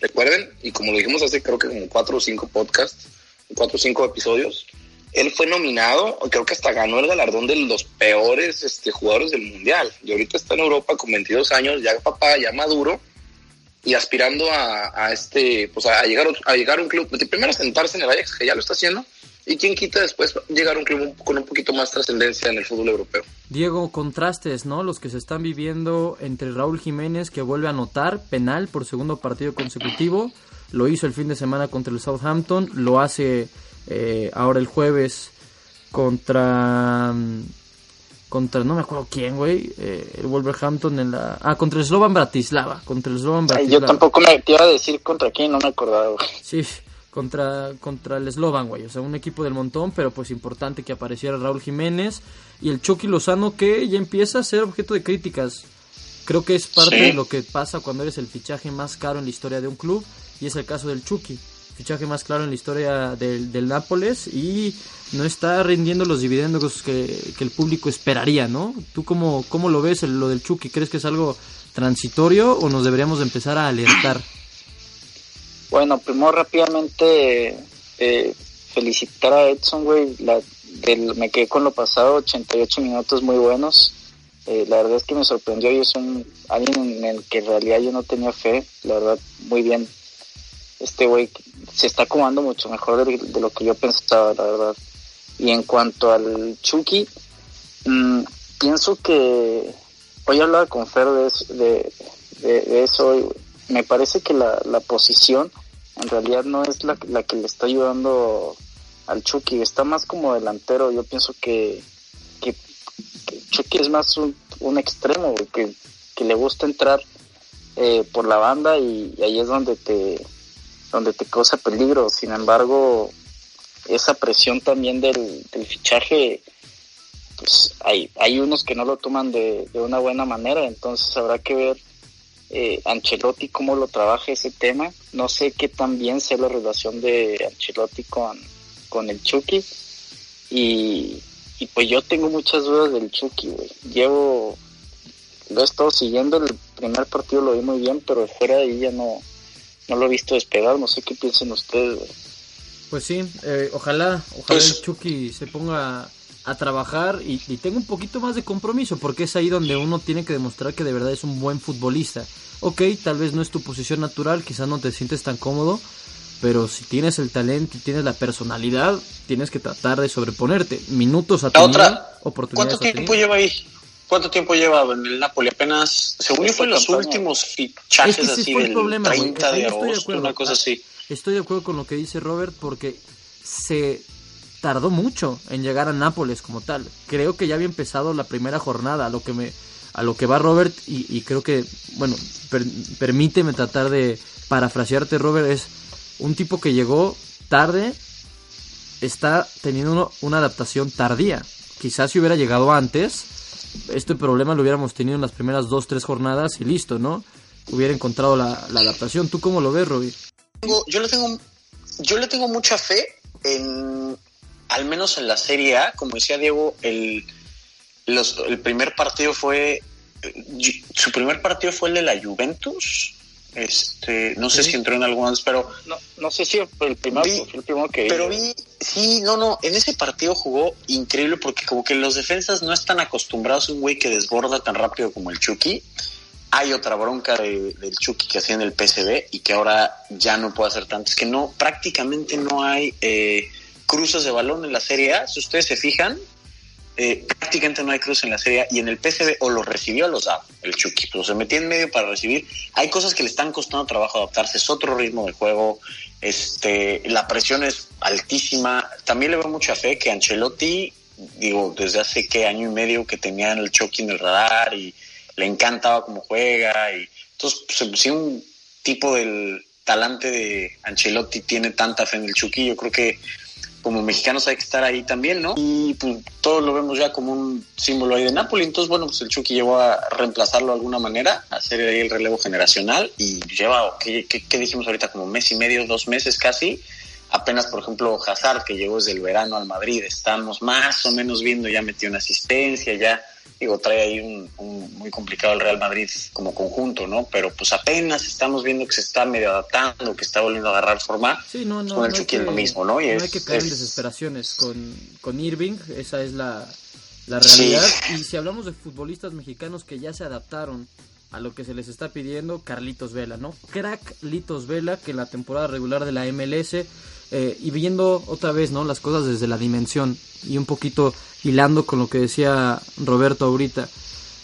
Speaker 3: Recuerden, y como lo dijimos hace creo que como cuatro o cinco podcasts, cuatro o cinco episodios, él fue nominado, creo que hasta ganó el galardón de los peores este, jugadores del mundial. Y ahorita está en Europa con 22 años, ya papá, ya maduro, y aspirando a, a este, pues a llegar a llegar a un club, primero sentarse en el Ajax, que ya lo está haciendo, y quién quita después llegar a un club con un poquito más trascendencia en el fútbol europeo.
Speaker 1: Diego, contrastes, ¿no? Los que se están viviendo entre Raúl Jiménez, que vuelve a anotar penal por segundo partido consecutivo, lo hizo el fin de semana contra el Southampton, lo hace eh, ahora el jueves contra contra no me acuerdo quién, güey, eh, el Wolverhampton en la ah contra el Slovan Bratislava, contra el Slovan Bratislava.
Speaker 4: Yo tampoco me te iba a decir contra quién, no me acordaba. Güey.
Speaker 1: Sí, contra contra el Slovan, güey, o sea, un equipo del montón, pero pues importante que apareciera Raúl Jiménez y el Chucky Lozano que ya empieza a ser objeto de críticas. Creo que es parte ¿Sí? de lo que pasa cuando eres el fichaje más caro en la historia de un club y es el caso del Chucky fichaje más claro en la historia del, del Nápoles y no está rindiendo los dividendos que, que, el público esperaría, ¿no? ¿Tú cómo, cómo lo ves lo del Chucky? ¿Crees que es algo transitorio o nos deberíamos empezar a alertar?
Speaker 4: Bueno, primero rápidamente eh, felicitar a Edson, güey. La, del, me quedé con lo pasado, 88 minutos muy buenos. Eh, la verdad es que me sorprendió y es un alguien en el que en realidad yo no tenía fe. La verdad, muy bien este güey se está acomodando mucho mejor de, lo que yo pensaba, la verdad. Y en cuanto al Chucky, mmm, pienso que hoy hablaba con Fer de, de, de, eso. Me parece que la, la, posición en realidad no es la, la, que le está ayudando al Chucky, está más como delantero. Yo pienso que, que, Chucky es más un, un extremo, que, que le gusta entrar eh, por la banda y, y ahí es donde te donde te causa peligro. Sin embargo, esa presión también del, del fichaje, pues hay, hay unos que no lo toman de, de una buena manera, entonces habrá que ver eh, Ancelotti cómo lo trabaja ese tema. No sé qué tan bien sea la relación de Ancelotti con, con el Chucky. Y, y pues yo tengo muchas dudas del Chucky, güey. Llevo, lo he estado siguiendo, el primer partido lo vi muy bien, pero fuera de ahí ya no, no lo he visto despegar, no sé qué piensen ustedes.
Speaker 1: Pues sí, eh, ojalá, ojalá pues, el Chucky se ponga a trabajar y, y, tenga un poquito más de compromiso, porque es ahí donde uno tiene que demostrar que de verdad es un buen futbolista. Ok, tal vez no es tu posición natural, quizás no te sientes tan cómodo, pero si tienes el talento y tienes la personalidad, tienes que tratar de sobreponerte. Minutos a tu
Speaker 2: otra, oportunidades. ¿Cuánto tiempo lleva ahí? ¿Cuánto tiempo lleva en el Napoli? Apenas, según yo, fue en los últimos fichajes es que así del problema, 30 de agosto, de una cosa así.
Speaker 1: Estoy de acuerdo con lo que dice Robert porque se tardó mucho en llegar a Nápoles como tal. Creo que ya había empezado la primera jornada, a lo que me a lo que va Robert y, creo que, bueno, per, permíteme tratar de parafrasearte Robert, es un tipo que llegó tarde, está teniendo uno, una adaptación tardía. Quizás si hubiera llegado antes, este problema lo hubiéramos tenido en las primeras dos, tres jornadas y listo, ¿no? Hubiera encontrado la, la adaptación. ¿Tú cómo lo ves, Roby?
Speaker 2: Yo le tengo, yo le tengo mucha fe en, al menos en la Serie A, como decía Diego, el, los, el primer partido fue, su primer partido fue el de la Juventus, este, no sé sí. si entró en algunos, pero
Speaker 4: no, no sé si fue el primero, vi, fue el primero que
Speaker 2: pero vi, sí, no, no, en ese partido jugó increíble porque como que los defensas no están acostumbrados a un güey que desborda tan rápido como el Chucky hay otra bronca de, del Chucky que hacía en el PCB y que ahora ya no puede hacer tanto. Es que no, prácticamente no hay eh, cruces de balón en la Serie A. Si ustedes se fijan, eh, prácticamente no hay cruces en la Serie A y en el PCB o los recibió o los daba el Chucky, pero se metía en medio para recibir. Hay cosas que le están costando trabajo adaptarse, es otro ritmo de juego, este, la presión es altísima. También le veo mucha fe que Ancelotti, digo, desde hace qué año y medio que tenían el Chucky en el radar y le encantaba cómo juega y entonces pues, si un tipo del talante de Ancelotti tiene tanta fe en el Chucky, yo creo que como mexicanos hay que estar ahí también, ¿no? Y pues todos lo vemos ya como un símbolo ahí de Napoli, entonces bueno, pues el Chucky llevó a reemplazarlo de alguna manera, a hacer ahí el relevo generacional y lleva, ¿qué, qué, dijimos ahorita? Como mes y medio, dos meses casi, apenas por ejemplo Hazard que llegó desde el verano al Madrid, estamos más o menos viendo, ya metió una asistencia, ya digo, trae ahí un, muy complicado el Real Madrid como conjunto, ¿no? Pero pues apenas estamos viendo que se está medio adaptando, que está volviendo a agarrar forma.
Speaker 1: Sí, no, no,
Speaker 2: con el Chucky es lo mismo, ¿no?
Speaker 1: Y no hay que caer en desesperaciones con, con Irving, esa es la, la realidad. Y si hablamos de futbolistas mexicanos que ya se adaptaron a lo que se les está pidiendo, Carlitos Vela, ¿no? Crack Litos Vela, que la temporada regular de la MLS, eh, y viendo otra vez, ¿no? Las cosas desde la dimensión y un poquito hilando con lo que decía Roberto ahorita.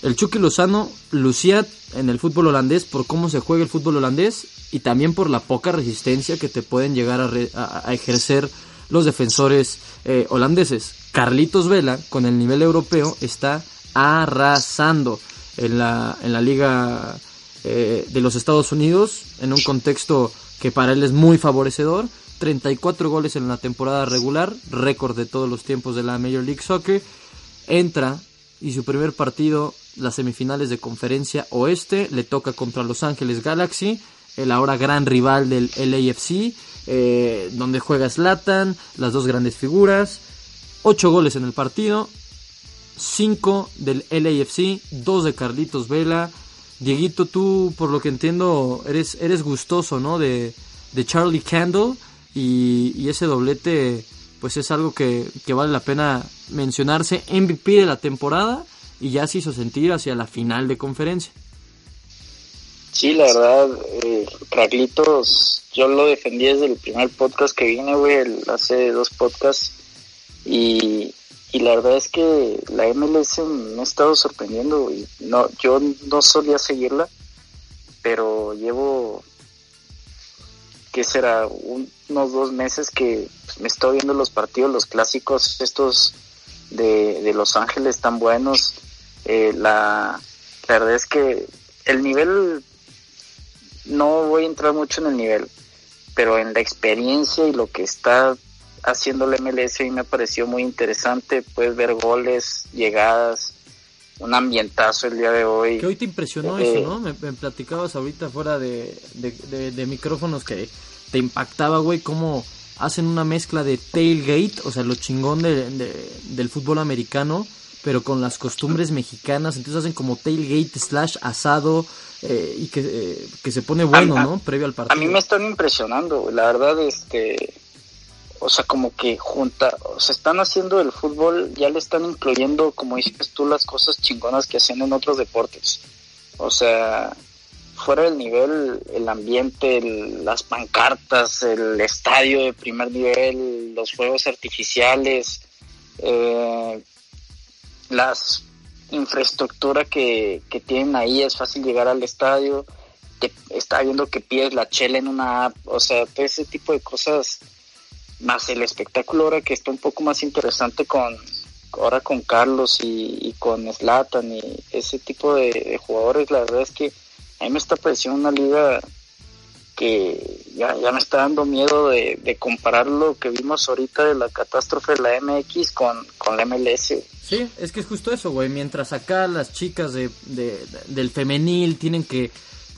Speaker 1: El Chucky Lozano lucía en el fútbol holandés por cómo se juega el fútbol holandés y también por la poca resistencia que te pueden llegar a, ejercer los defensores eh, holandeses. Carlitos Vela, con el nivel europeo, está arrasando en la, en la liga eh, de los Estados Unidos, en un contexto que para él es muy favorecedor 34 goles en la temporada regular, récord de todos los tiempos de la Major League Soccer. Entra y su primer partido, las semifinales de conferencia oeste, le toca contra Los Ángeles Galaxy, el ahora gran rival del LAFC, eh, donde juega Slatan, las dos grandes figuras. 8 goles en el partido, 5 del LAFC, 2 de Carlitos Vela. Dieguito, tú, por lo que entiendo, eres, eres gustoso, ¿no? De, de Charlie Candle y, ese doblete pues es algo que, vale la pena mencionarse. MVP de la temporada y ya se hizo sentir hacia la final de conferencia.
Speaker 4: Sí, la verdad, eh, yo lo defendí desde el primer podcast que vine, güey, hace dos podcasts. Y, y la verdad es que la MLS me ha estado sorprendiendo, y No, yo no solía seguirla, pero llevo que será unos dos meses que pues, me estoy viendo los partidos, los clásicos estos de, Los Ángeles tan buenos. Eh, la, verdad es que el nivel, no voy a entrar mucho en el nivel, pero en la experiencia y lo que está haciendo la MLS a mí me pareció muy interesante. Puedes ver goles, llegadas, un ambientazo el día de hoy.
Speaker 1: Que hoy te impresionó eso, ¿no? Me, platicabas ahorita fuera de, de, micrófonos que te impactaba, güey, cómo hacen una mezcla de tailgate, o sea, lo chingón de, del fútbol americano, pero con las costumbres mexicanas, entonces hacen como tailgate slash asado eh, y que, eh, que, se pone bueno, ¿no? Previo al partido.
Speaker 4: A mí me están impresionando, la verdad, este o sea, como que junta, o sea, están haciendo el fútbol, ya le están incluyendo, como dices tú, las cosas chingonas que hacen en otros deportes. O sea, fuera del nivel, el ambiente, las pancartas, el estadio de primer nivel, los juegos artificiales, eh, las infraestructura que, que tienen ahí, es fácil llegar al estadio, que está viendo que pides la chela en una app, o sea, todo ese tipo de cosas más el espectáculo ahora que está un poco más interesante con ahora con Carlos y, con Slatan y ese tipo de, jugadores, la verdad es que a mí me está pareciendo una liga que ya, ya me está dando miedo de, comparar lo que vimos ahorita de la catástrofe de la MX con, con la MLS.
Speaker 1: Sí, es que es justo eso, güey. Mientras acá las chicas de, del femenil tienen que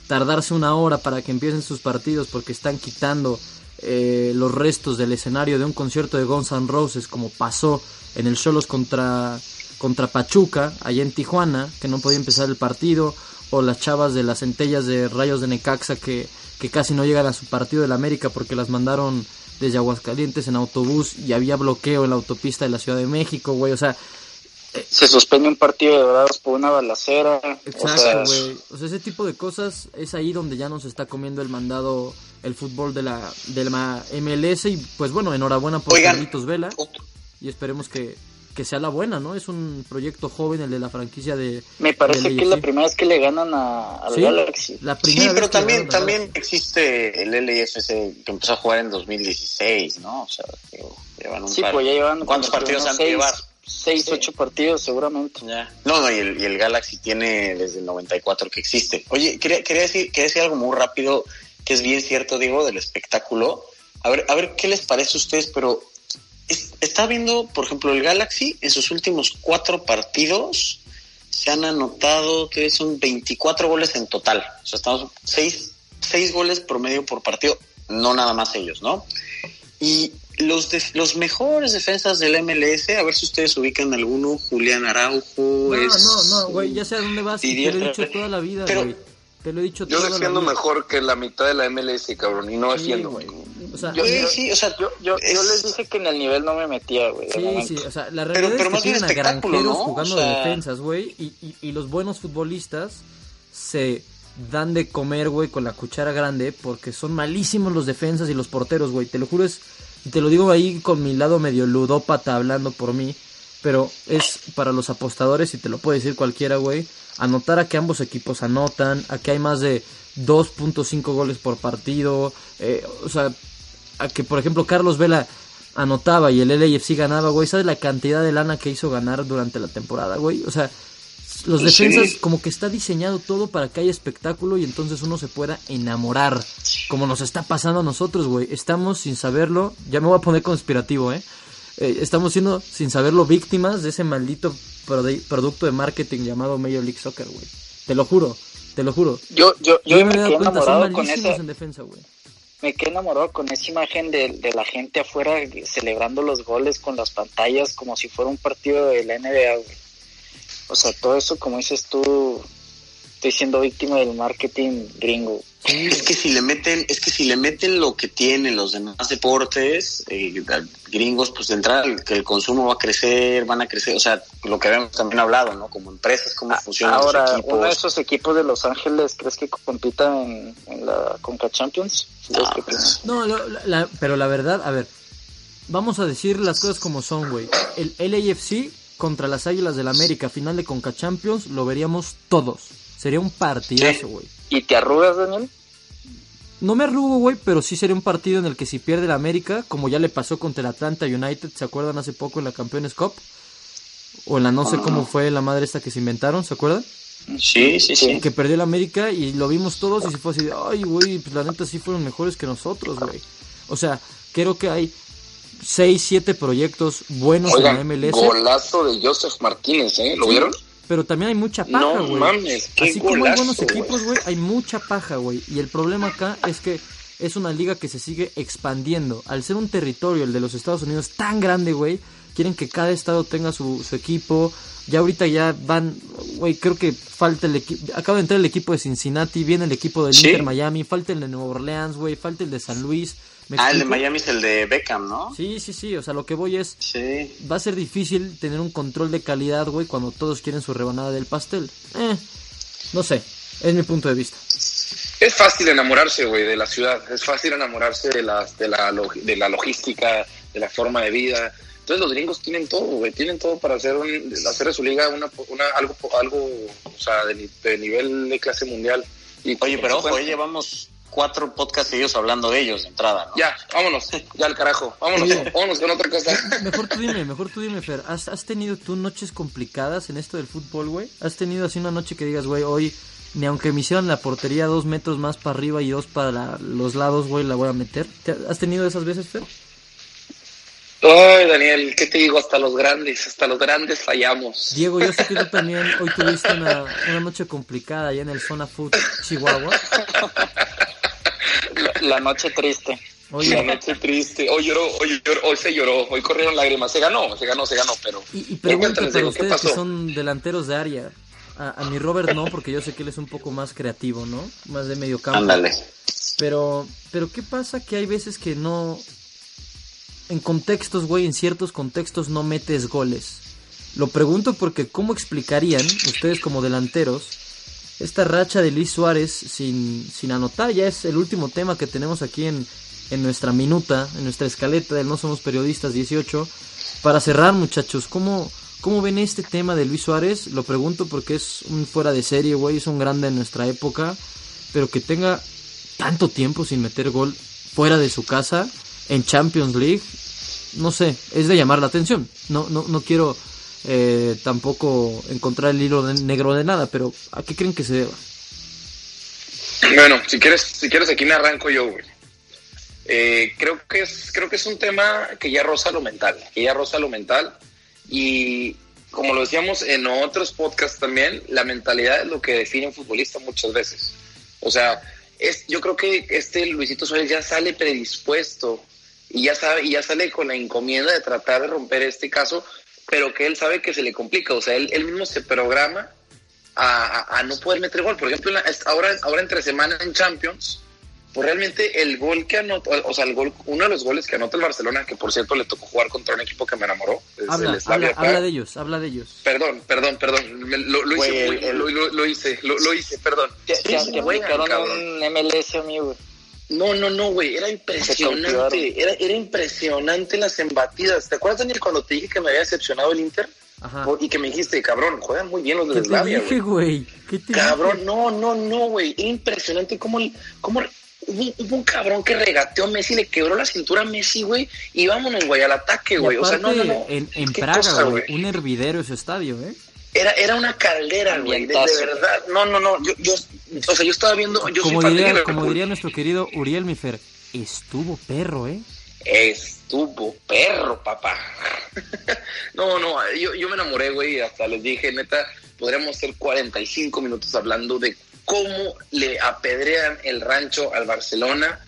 Speaker 1: tardarse una hora para que empiecen sus partidos porque están quitando eh, los restos del escenario de un concierto de Guns N' Roses como pasó en el Cholos contra, contra Pachuca, allá en Tijuana, que no podía empezar el partido, o las chavas de las centellas de Rayos de Necaxa que, que casi no llegan a su partido del América porque las mandaron desde Aguascalientes en autobús y había bloqueo en la autopista de la Ciudad de México, güey, o sea, eh,
Speaker 4: se suspende un partido de dorados por una balacera.
Speaker 1: Exacto, güey. O, sea, ese tipo de cosas es ahí donde ya nos está comiendo el mandado el fútbol de la, de la MLS. Y pues bueno, enhorabuena por Carlitos Vela. Y esperemos que, que sea la buena, ¿no? Es un proyecto joven el de la franquicia de.
Speaker 4: Me parece que es la primera vez que le ganan a. Galaxy.
Speaker 2: La primera sí, pero también, también existe el LIFC que empezó a jugar en 2016, ¿no? O sea,
Speaker 4: llevan un sí, par... pues ya llevan.
Speaker 2: ¿Cuántos partidos han llevado?
Speaker 4: seis sí. 8 partidos seguramente. Ya.
Speaker 2: No, no, y el, Galaxy tiene desde el 94 que existe. Oye, quería, quería, decir, quería decir algo muy rápido que es bien cierto, digo del espectáculo. A ver, a ver qué les parece a ustedes, pero está viendo, por ejemplo, el Galaxy en sus últimos cuatro partidos se han anotado que son 24 goles en total. O sea, estamos 6, 6 goles promedio por partido, no nada más ellos, ¿no? Y los, los mejores defensas del MLS, a ver si ustedes ubican alguno, Julián Araujo.
Speaker 1: No, no, no, güey, ya sé a dónde vas, te lo he dicho toda la vida, güey. Te lo he dicho
Speaker 3: Yo defiendo mejor que la mitad de la MLS, cabrón, y no defiendo, güey.
Speaker 4: O sea, yo, sí, o sea, yo, yo, yo, les dije que en el nivel no me metía, güey.
Speaker 1: Sí, sí, o sea, la realidad pero, es que tienen a granjeros jugando de defensas, güey, y, y, y los buenos futbolistas se dan de comer, güey, con la cuchara grande porque son malísimos los defensas y los porteros, güey. Te lo juro, es te lo digo ahí con mi lado medio ludópata hablando por mí. Pero es para los apostadores, y te lo puede decir cualquiera, güey. Anotar a que ambos equipos anotan, a que hay más de 2.5 goles por partido. Eh, o sea, a que, por ejemplo, Carlos Vela anotaba y el LAFC ganaba, güey. ¿Sabes la cantidad de lana que hizo ganar durante la temporada, güey? O sea, los defensas como que está diseñado todo para que haya espectáculo y entonces uno se pueda enamorar, como nos está pasando a nosotros, güey. Estamos sin saberlo, ya me voy a poner conspirativo, ¿eh? eh estamos siendo sin saberlo víctimas de ese maldito producto de marketing llamado Major League Soccer, güey. Te lo juro, te lo juro.
Speaker 4: Yo, yo, yo, me, quedé enamorado con esa... en defensa, güey. Me quedé enamorado con esa imagen de, de la gente afuera celebrando los goles con las pantallas como si fuera un partido de la NBA, güey. O sea, todo eso, como dices tú, estoy siendo víctima del marketing gringo.
Speaker 2: Es que si le meten, es que si le meten lo que tienen los demás deportes eh, gringos, pues de entrada que el consumo va a crecer, van a crecer, o sea, lo que habíamos también hablado, ¿no? Como empresas, cómo ah, funcionan
Speaker 4: Ahora,
Speaker 2: los equipos.
Speaker 4: uno de esos equipos de Los Ángeles, ¿crees que compita en, la Conca Champions?
Speaker 1: No, la, pero la verdad, a ver, vamos a decir las cosas como son, güey. El LAFC contra las Águilas del América, final de Conca Champions, lo veríamos todos. Sería un partidazo, güey.
Speaker 4: ¿Y te arrugas, Daniel?
Speaker 1: No me arrugo, güey, pero sí sería un partido en el que si pierde el América, como ya le pasó contra el Atlanta United, ¿se acuerdan hace poco en la Campeones Cup? O en la no sé cómo fue la madre esta que se inventaron, ¿se acuerdan?
Speaker 2: Sí, sí, sí.
Speaker 1: Que perdió el América y lo vimos todos y se fue así de, ay, güey, pues la neta sí fueron mejores que nosotros, güey. O sea, creo que hay 6, 7 proyectos buenos en la MLS.
Speaker 3: Golazo de Joseph Martínez, ¿eh? ¿Lo vieron?
Speaker 1: Pero también hay mucha paja, güey.
Speaker 3: No mames,
Speaker 1: Así como hay buenos equipos, güey, hay mucha paja, güey. Y el problema acá es que es una liga que se sigue expandiendo. Al ser un territorio, el de los Estados Unidos, tan grande, güey, quieren que cada estado tenga su, su equipo. Ya ahorita ya van, güey, creo que falta el equipo. Acaba de entrar el equipo de Cincinnati, viene el equipo del Inter Miami, falta el de Nueva Orleans, güey, falta el de San Luis
Speaker 2: ah, el de Miami es el de Beckham, ¿no?
Speaker 1: Sí, sí, sí. O sea, lo que voy es. Sí. Va a ser difícil tener un control de calidad, güey, cuando todos quieren su rebanada del pastel. Eh, no sé. Es mi punto de vista.
Speaker 3: Es fácil enamorarse, güey, de la ciudad. Es fácil enamorarse de, las, de, la, de la logística, de la forma de vida. Entonces los gringos tienen todo, güey, tienen todo para hacer, hacer de su liga una, una, algo, algo o sea, de, nivel de clase mundial.
Speaker 2: Y Oye, pero ojo, llevamos cuatro podcasts seguidos hablando de ellos de entrada, ¿no?
Speaker 3: Ya, vámonos, ya al carajo, vámonos, vámonos con otra cosa.
Speaker 1: Mejor tú dime, mejor tú dime, Fer, ¿has, ¿has tenido tú noches complicadas en esto del fútbol, güey? ¿Has tenido así una noche que digas, güey, hoy, ni aunque me hicieran la portería dos metros más para arriba y dos para los lados, güey, la voy a meter? ¿Has tenido esas veces, Fer?
Speaker 3: Ay, Daniel, ¿qué te digo? Hasta los grandes, hasta los grandes fallamos.
Speaker 1: Diego, yo sé que tú también hoy tuviste una, una noche complicada allá en el Zona Food Chihuahua.
Speaker 4: La, noche triste.
Speaker 3: La noche triste. Hoy lloró, hoy lloró, hoy se lloró, hoy corrieron lágrimas. Se ganó, se ganó, se ganó, pero.
Speaker 1: Y, y pregúntale para ustedes que son delanteros de área. A, mi Robert no, porque yo sé que él es un poco más creativo, ¿no? Más de medio campo.
Speaker 2: Ándale.
Speaker 1: Pero, pero ¿qué pasa? Que hay veces que no. En contextos, güey, en ciertos contextos no metes goles. Lo pregunto porque ¿cómo explicarían ustedes como delanteros esta racha de Luis Suárez sin, sin anotar? Ya es el último tema que tenemos aquí en, en nuestra minuta, en nuestra escaleta del No Somos Periodistas 18. Para cerrar, muchachos, ¿cómo, ¿cómo ven este tema de Luis Suárez? Lo pregunto porque es un fuera de serie, güey, es un grande en nuestra época, pero que tenga tanto tiempo sin meter gol fuera de su casa en Champions League, no sé, es de llamar la atención. No, no, no quiero eh, tampoco encontrar el hilo negro de nada, pero ¿a qué creen que se deba?
Speaker 3: Bueno, si quieres, si quieres aquí me arranco yo, güey. Eh, creo que es, creo que es un tema que ya roza lo mental, que ya lo mental y como lo decíamos en otros podcasts también, la mentalidad es lo que define un futbolista muchas veces. O sea, es, yo creo que este Luisito Suárez ya sale predispuesto y ya sabe y ya sale con la encomienda de tratar de romper este caso, pero que él sabe que se le complica, o sea, él, él mismo se programa a, a, no poder meter gol. Por ejemplo, ahora, ahora entre semana en Champions, pues realmente el gol que anota, o sea, el gol, uno de los goles que anota el Barcelona, que por cierto le tocó jugar contra un equipo que me enamoró.
Speaker 1: Habla, habla, habla, de ellos, habla de ellos.
Speaker 3: Perdón, perdón, perdón, lo, lo, hice, lo, lo, hice, lo, hice, perdón.
Speaker 4: Que, que, un MLS, amigo.
Speaker 3: No, no, no, güey, era impresionante, era, era impresionante las embatidas. ¿Te acuerdas, Daniel, cuando te dije que me había decepcionado el Inter? Ajá. Y que me dijiste, cabrón, juegan muy bien los de Slavia,
Speaker 1: güey.
Speaker 3: Cabrón, no, no, no, güey. Impresionante cómo, cómo hubo, un cabrón que regateó a Messi, le quebró la cintura a Messi, güey, y vámonos, güey, al ataque, güey. O sea, no, no, no.
Speaker 1: En, en Praga, güey, un hervidero ese estadio, ¿eh?
Speaker 3: Era, era una caldera, güey, de, verdad. No, no, no, yo, yo, o sea, yo estaba viendo, yo
Speaker 1: como diría, Como diría nuestro querido Uriel Mifer, estuvo perro, ¿eh?
Speaker 3: Estuvo perro, papá. no, no, yo, yo me enamoré, güey, hasta les dije, neta, podríamos ser 45 minutos hablando de cómo le apedrean el rancho al Barcelona,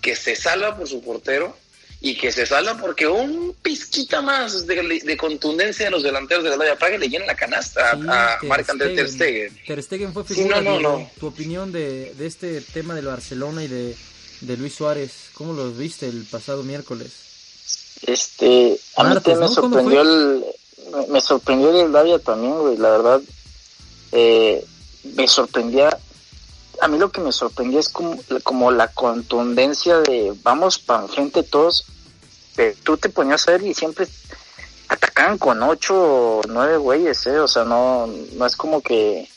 Speaker 3: que se salva por su portero y que se salva porque un pizquita más de, contundencia de los delanteros de la Laya Praga le llena la canasta a, Marc-André Ter Stegen.
Speaker 1: Ter Stegen fue figura. no, no, no. Tu opinión de, de, este tema del Barcelona y de, de Luis Suárez, ¿cómo lo viste el pasado miércoles?
Speaker 4: Este, a mí me sorprendió el, me sorprendió el Lavia también, güey, la verdad. Eh, me sorprendía, a mí lo que me sorprendía es como, como la contundencia de vamos para enfrente todos, tú te ponías a ver y siempre atacaban con ocho o nueve güeyes, ¿eh? o sea, no, no es como que,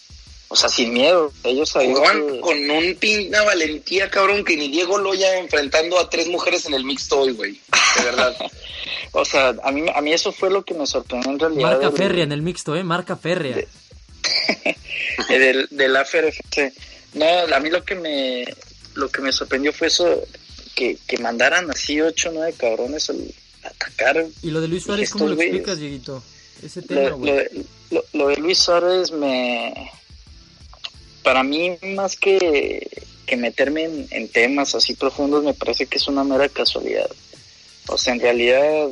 Speaker 4: o sea, sin miedo, ellos
Speaker 3: sabían con un una valentía, cabrón, que ni Diego Loya enfrentando a tres mujeres en el mixto hoy, güey, de verdad.
Speaker 4: o sea, a mí, a mí eso fue lo que me sorprendió en realidad.
Speaker 1: Marca férrea en el mixto, ¿eh? Marca férrea.
Speaker 4: del, del AFRFC. No, a mí lo que me lo que me sorprendió fue eso, que, que mandaran así ocho o nueve cabrones a atacar.
Speaker 1: ¿Y lo de Luis Suárez cómo lo explicas, Dieguito? Ese tema,
Speaker 4: lo, de, lo, de Luis Suárez me... Para mí, más que, que meterme en, temas así profundos, me parece que es una mera casualidad. O sea, en realidad,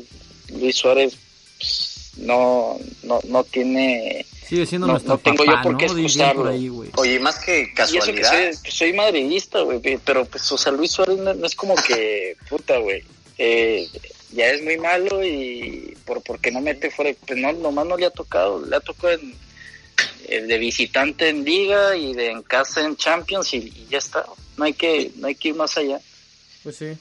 Speaker 4: Luis Suárez pues, no, no, no tiene
Speaker 1: Sigue siendo no, nuestro no tengo yo por qué excusarlo.
Speaker 3: Oye, más que casualidad.
Speaker 4: soy, madridista, güey, pero pues, o sea, Luis Suárez no, es como que, puta, güey, eh, ya es muy malo y por porque no mete fuera, pues no, nomás no le ha tocado, le ha tocado en, eh, de visitante en Liga y de en casa en Champions y, ya está, no hay que, no hay que ir más allá.
Speaker 1: Pues sí.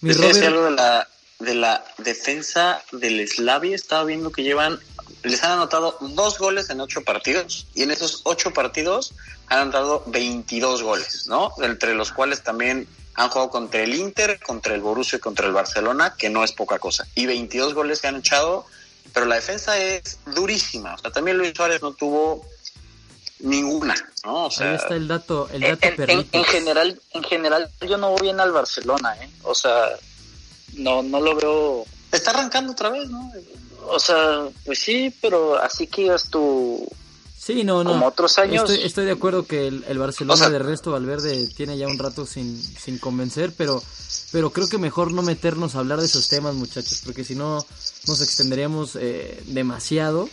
Speaker 2: Mi Robert... algo de la, de la defensa del Slavia, estaba viendo que llevan les han anotado dos goles en ocho partidos y en esos ocho partidos han anotado 22 goles, ¿no? Entre los cuales también han jugado contra el Inter, contra el Borussia y contra el Barcelona, que no es poca cosa. Y 22 goles que han echado, pero la defensa es durísima. O sea, también Luis Suárez no tuvo ninguna, ¿no? O sea,
Speaker 1: Ahí está el dato, el dato
Speaker 4: en, en, general, en general yo no voy bien al Barcelona, ¿eh? O sea, no, no lo veo.
Speaker 2: Está arrancando otra vez, ¿no?
Speaker 4: O sea, pues sí, pero así que ibas tú.
Speaker 1: Sí, no, no.
Speaker 4: Como otros años.
Speaker 1: Estoy, de acuerdo que el, Barcelona de resto Valverde tiene ya un rato sin, sin convencer, pero, pero creo que mejor no meternos a hablar de esos temas, muchachos, porque si no nos extenderíamos eh, demasiado.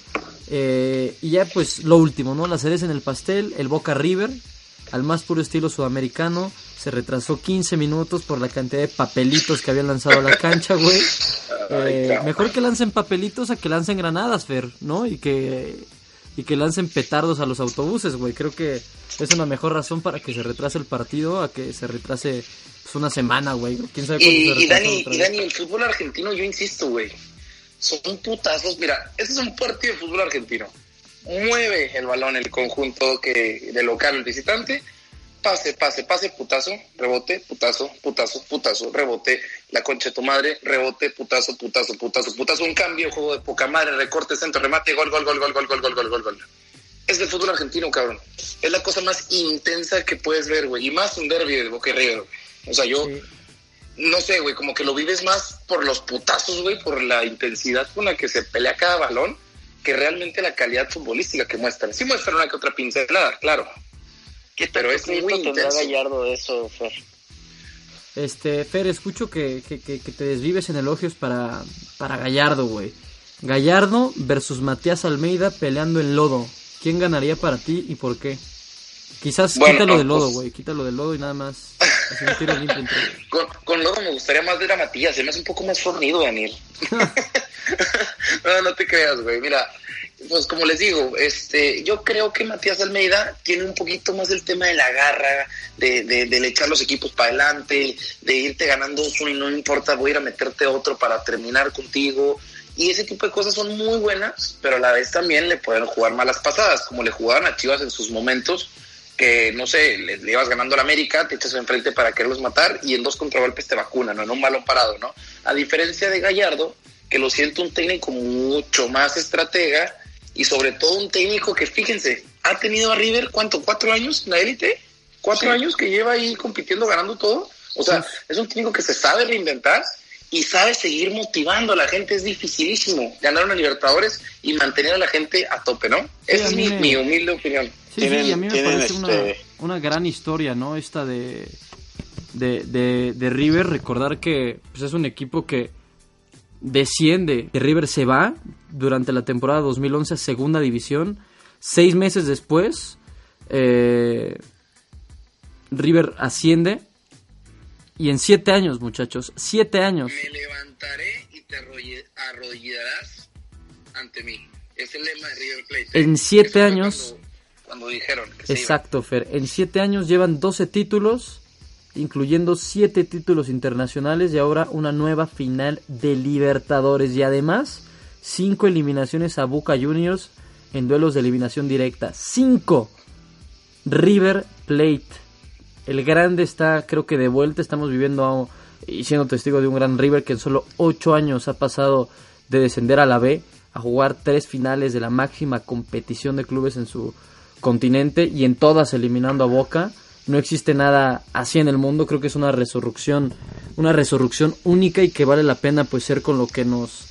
Speaker 1: Eh, y ya, pues lo último, ¿no? La cereza en el pastel, el Boca River. Al más puro estilo sudamericano. Se retrasó 15 minutos por la cantidad de papelitos que habían lanzado a la cancha, güey. Eh, mejor que lancen papelitos a que lancen granadas, Fer, ¿no? Y que, y que lancen petardos a los autobuses, güey. Creo que es una mejor razón para que se retrase el partido a que se retrase pues, una semana, güey. ¿Quién sabe
Speaker 3: y, y, Dani, y Dani, el fútbol argentino, yo insisto, güey. Son putazos. Mira, este es un partido de fútbol argentino. Mueve el balón el conjunto que de local el visitante pase, pase, pase, putazo, rebote, putazo, putazo, putazo, rebote, la concha de tu madre, rebote, putazo, putazo, putazo, putazo, un cambio, juego de poca madre, recorte, centro, remate, gol, gol, gol, gol, gol, gol, gol, gol, gol, gol. Es el fútbol argentino, cabrón. Es la cosa más intensa que puedes ver, güey. Y más un derby de Boca. O sea, yo, no sé, güey, como que lo vives más por los putazos, güey, por la intensidad con la que se pelea cada balón, que realmente la calidad futbolística que muestran. Sí muestran una que otra pincelada, claro pero es muy intenso.
Speaker 4: Gallardo eso, Fer?
Speaker 1: Este, Fer, escucho que, que, que, te desvives en elogios para, para Gallardo, güey. Gallardo versus Matías Almeida peleando en lodo. ¿Quién ganaría para ti y por qué? Quizás quítalo del lodo, pues- güey. Quítalo del lodo y nada más.
Speaker 3: con, con, lodo me gustaría más ver a Matías. Se me hace un poco más fornido, Daniel. no, no te creas, güey. Mira, pues como les digo, este, yo creo que Matías Almeida tiene un poquito más el tema de la garra, de, de, echar los equipos para adelante, de irte ganando uno y no importa, voy a ir a meterte otro para terminar contigo. Y ese tipo de cosas son muy buenas, pero a la vez también le pueden jugar malas pasadas, como le jugaban a Chivas en sus momentos, que no sé, le, le ibas ganando a la América, te echas enfrente para quererlos matar y en dos contragolpes te vacunan, ¿no? En un balón parado, ¿no? A diferencia de Gallardo, que lo siento un técnico mucho más estratega y sobre todo un técnico que, fíjense, ha tenido a River, ¿cuánto? ¿Cuatro años en la élite? ¿Cuatro años que lleva ahí compitiendo, ganando todo? O sea, es un técnico que se sabe reinventar y sabe seguir motivando a la gente. Es dificilísimo ganar una Libertadores y mantener a la gente a tope, ¿no? Esa es mi, mi, humilde opinión.
Speaker 1: Sí, sí, a mí me parece una, este una, gran historia, ¿no? Esta de, de, de, de River. Recordar que pues, es un equipo que desciende, que River se va durante la temporada 2011 a segunda división. Seis meses después, eh, River asciende. Y en siete años, muchachos, siete años.
Speaker 3: Me levantaré y te arrodillarás ante mí. Es el lema de River Plate.
Speaker 1: En siete años. Exacto, Fer. En siete años llevan 12 títulos incluyendo siete títulos internacionales y ahora una nueva final de Libertadores y además cinco eliminaciones a Boca Juniors en duelos de eliminación directa. Cinco. River Plate. El grande está creo que de vuelta. Estamos viviendo y siendo testigo de un gran River que en solo ocho años ha pasado de descender a la B a jugar tres finales de la máxima competición de clubes en su continente y en todas eliminando a Boca. No existe nada así en el mundo, creo que es una resurrección, una resurrección única y que vale la pena pues ser con lo que nos,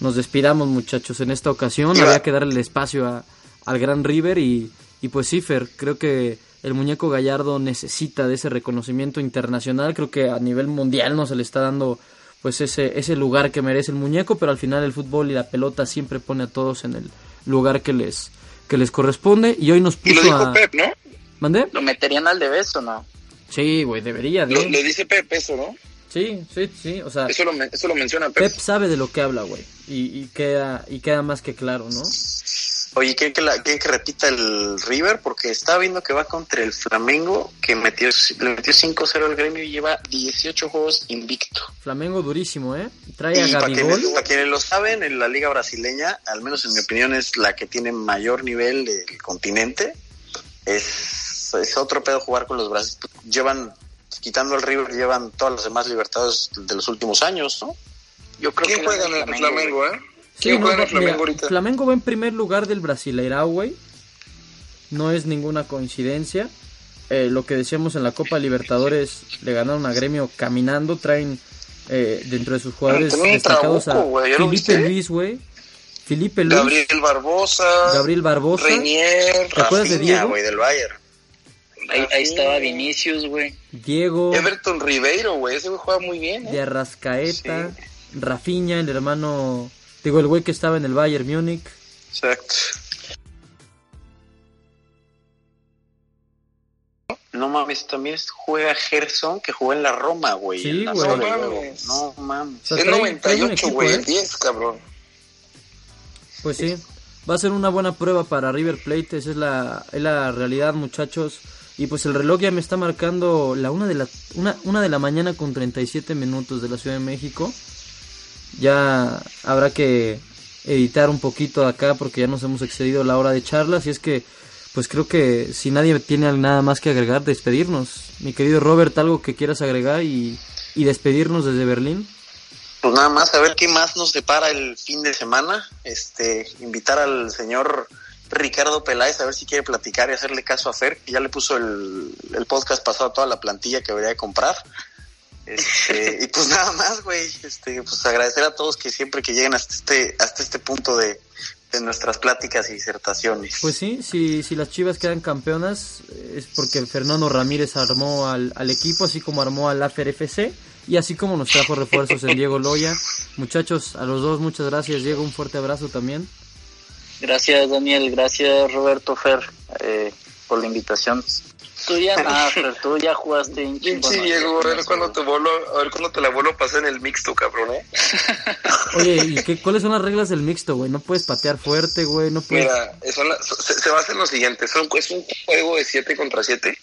Speaker 1: nos despidamos muchachos. En esta ocasión, había que darle el espacio a, al Gran River y, y pues sí, Fer, creo que el muñeco Gallardo necesita de ese reconocimiento internacional, creo que a nivel mundial no se le está dando pues ese, ese lugar que merece el muñeco, pero al final el fútbol y la pelota siempre pone a todos en el lugar que les, que les corresponde y hoy nos puso
Speaker 3: a... Pep, ¿no?
Speaker 1: ¿Mandé?
Speaker 4: ¿Lo meterían al de beso no?
Speaker 1: Sí, güey, debería.
Speaker 3: Lo, dice Pep eso, ¿no?
Speaker 1: Sí, sí, sí, o sea...
Speaker 3: Eso lo, eso lo menciona Pep.
Speaker 1: Pep sabe de lo que habla, güey, y, y, queda, y queda más que claro, ¿no?
Speaker 2: Oye, ¿quién que, la, que repita el River? Porque está viendo que va contra el Flamengo, que metió, le metió 5-0 al gremio y lleva 18 juegos invicto.
Speaker 1: Flamengo durísimo, ¿eh? Trae a
Speaker 2: Gabigol. Para quienes, para quienes, lo saben, en la liga brasileña, al menos en mi opinión, es la que tiene mayor nivel del continente. Es es otro pedo jugar con los brazos. Llevan, quitando el River, llevan todas las demás libertades de los últimos años, ¿no?
Speaker 3: Yo creo ¿Quién que juega en el Flamengo, eh? ¿Quién juega en el Flamengo ahorita?
Speaker 1: Flamengo va en primer lugar del Brasileirao, güey. No es ninguna coincidencia. Eh, lo que decíamos en la Copa Libertadores, le ganaron a Gremio caminando, traen eh, dentro de sus jugadores destacados a Felipe Luis, güey. Felipe Luis.
Speaker 3: Gabriel Barbosa.
Speaker 1: Gabriel Barbosa.
Speaker 3: Reinier.
Speaker 1: ¿Te acuerdas de Diego?
Speaker 3: del Bayern.
Speaker 4: Ahí, estaba Vinicius, güey.
Speaker 1: Diego.
Speaker 3: Everton Ribeiro, güey. Ese güey juega muy bien. ¿eh?
Speaker 1: De Arrascaeta. Rafinha, el hermano. Digo, el güey que estaba en el Bayern Múnich.
Speaker 3: Exacto.
Speaker 2: No mames, también juega Gerson, que jugó en la Roma, güey.
Speaker 1: Sí, güey.
Speaker 3: No mames.
Speaker 2: No mames.
Speaker 1: O sea,
Speaker 3: es
Speaker 1: trae- trae buen
Speaker 3: 98,
Speaker 1: equipo,
Speaker 3: güey,
Speaker 1: ¿eh?
Speaker 3: 10, cabrón.
Speaker 1: Pues sí, va a ser una buena prueba para River Plate, esa es la, es la realidad muchachos. Y pues el reloj ya me está marcando la una de la, una, una de la mañana con 37 minutos de la Ciudad de México. Ya habrá que editar un poquito acá porque ya nos hemos excedido la hora de charla. Así es que, pues creo que si nadie tiene nada más que agregar, despedirnos. Mi querido Robert, algo que quieras agregar y, y despedirnos desde Berlín.
Speaker 2: Pues nada más, a ver qué más nos depara el fin de semana. Este, invitar al señor Ricardo Peláez a ver si quiere platicar y hacerle caso a Fer, que ya le puso el, el podcast pasado a toda la plantilla que debería de comprar. Este, y pues nada más, güey. Este, pues agradecer a todos que siempre que lleguen hasta este, hasta este punto de, de nuestras pláticas y disertaciones.
Speaker 1: Pues sí, si, si las Chivas quedan campeonas es porque Fernando Ramírez armó al, al equipo, así como armó al AFER FC y así como nos trajo refuerzos en Diego Loya. Muchachos, a los dos muchas gracias. Diego, un fuerte abrazo también.
Speaker 4: Gracias, Daniel. Gracias, Roberto Fer, eh, por la invitación. Tú ya nada, Fer, tú ya jugaste en
Speaker 3: Pinche Diego, a ver
Speaker 4: ¿no?
Speaker 3: cuándo te vuelvo, a ver cuándo te la vuelvo a pasar en el mixto, cabrón, eh.
Speaker 1: Oye, ¿y qué, cuáles son las reglas del mixto, güey? No puedes patear fuerte, güey, no puedes...
Speaker 3: Mira, son las- se, se basa en lo siguiente, son- es un juego de 7 contra 7.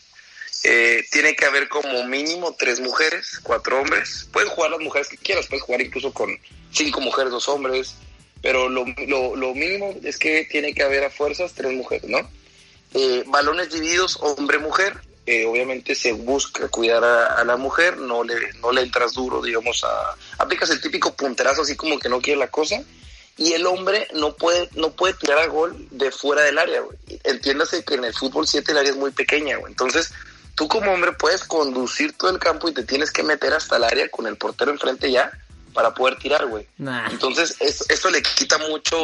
Speaker 3: Eh, tiene que haber como mínimo tres mujeres, cuatro hombres. Puedes jugar las mujeres que quieras, puedes jugar incluso con cinco mujeres, dos hombres, pero lo, lo, lo mínimo es que tiene que haber a fuerzas tres mujeres, ¿no? Eh, balones divididos hombre-mujer. Eh, obviamente se busca cuidar a, a la mujer, no le, no le entras duro, digamos, a... Aplicas el típico punterazo así como que no quiere la cosa y el hombre no puede no puede tirar a gol de fuera del área, güey. Entiéndase que en el fútbol 7 el área es muy pequeña, güey. Entonces, tú como hombre puedes conducir todo el campo y te tienes que meter hasta el área con el portero enfrente ya para poder tirar, güey.
Speaker 1: Nah.
Speaker 3: Entonces, es- esto le quita mucho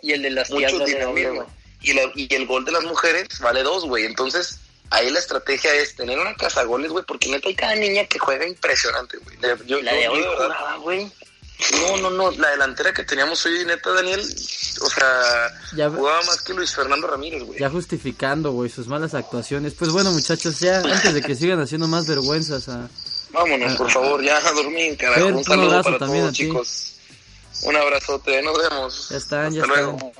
Speaker 4: Y el de las
Speaker 3: mucho dinamismo. Y, la- y el gol de las mujeres vale dos, güey. Entonces, ahí la estrategia es tener una casa goles, güey, porque neta hay cada niña que juega impresionante, güey. Yo-
Speaker 4: La
Speaker 3: yo-
Speaker 4: de hoy jugaba, güey.
Speaker 3: no, no, no, la delantera que teníamos hoy, neta, Daniel, o sea,
Speaker 1: Ya-
Speaker 3: jugaba más que Luis Fernando Ramírez, güey.
Speaker 1: Ya justificando, güey, sus malas actuaciones. Pues bueno, muchachos, ya antes de que sigan haciendo más vergüenzas a...
Speaker 3: Vámonos, por favor, ya a dormir, carajo.
Speaker 1: Fer,
Speaker 3: un
Speaker 1: un
Speaker 3: saludo
Speaker 1: abrazo
Speaker 3: para
Speaker 1: también
Speaker 3: todos,
Speaker 1: a ti.
Speaker 3: chicos. Un abrazote, nos vemos.
Speaker 1: Ya están, ya
Speaker 3: Hasta
Speaker 1: están.
Speaker 3: luego.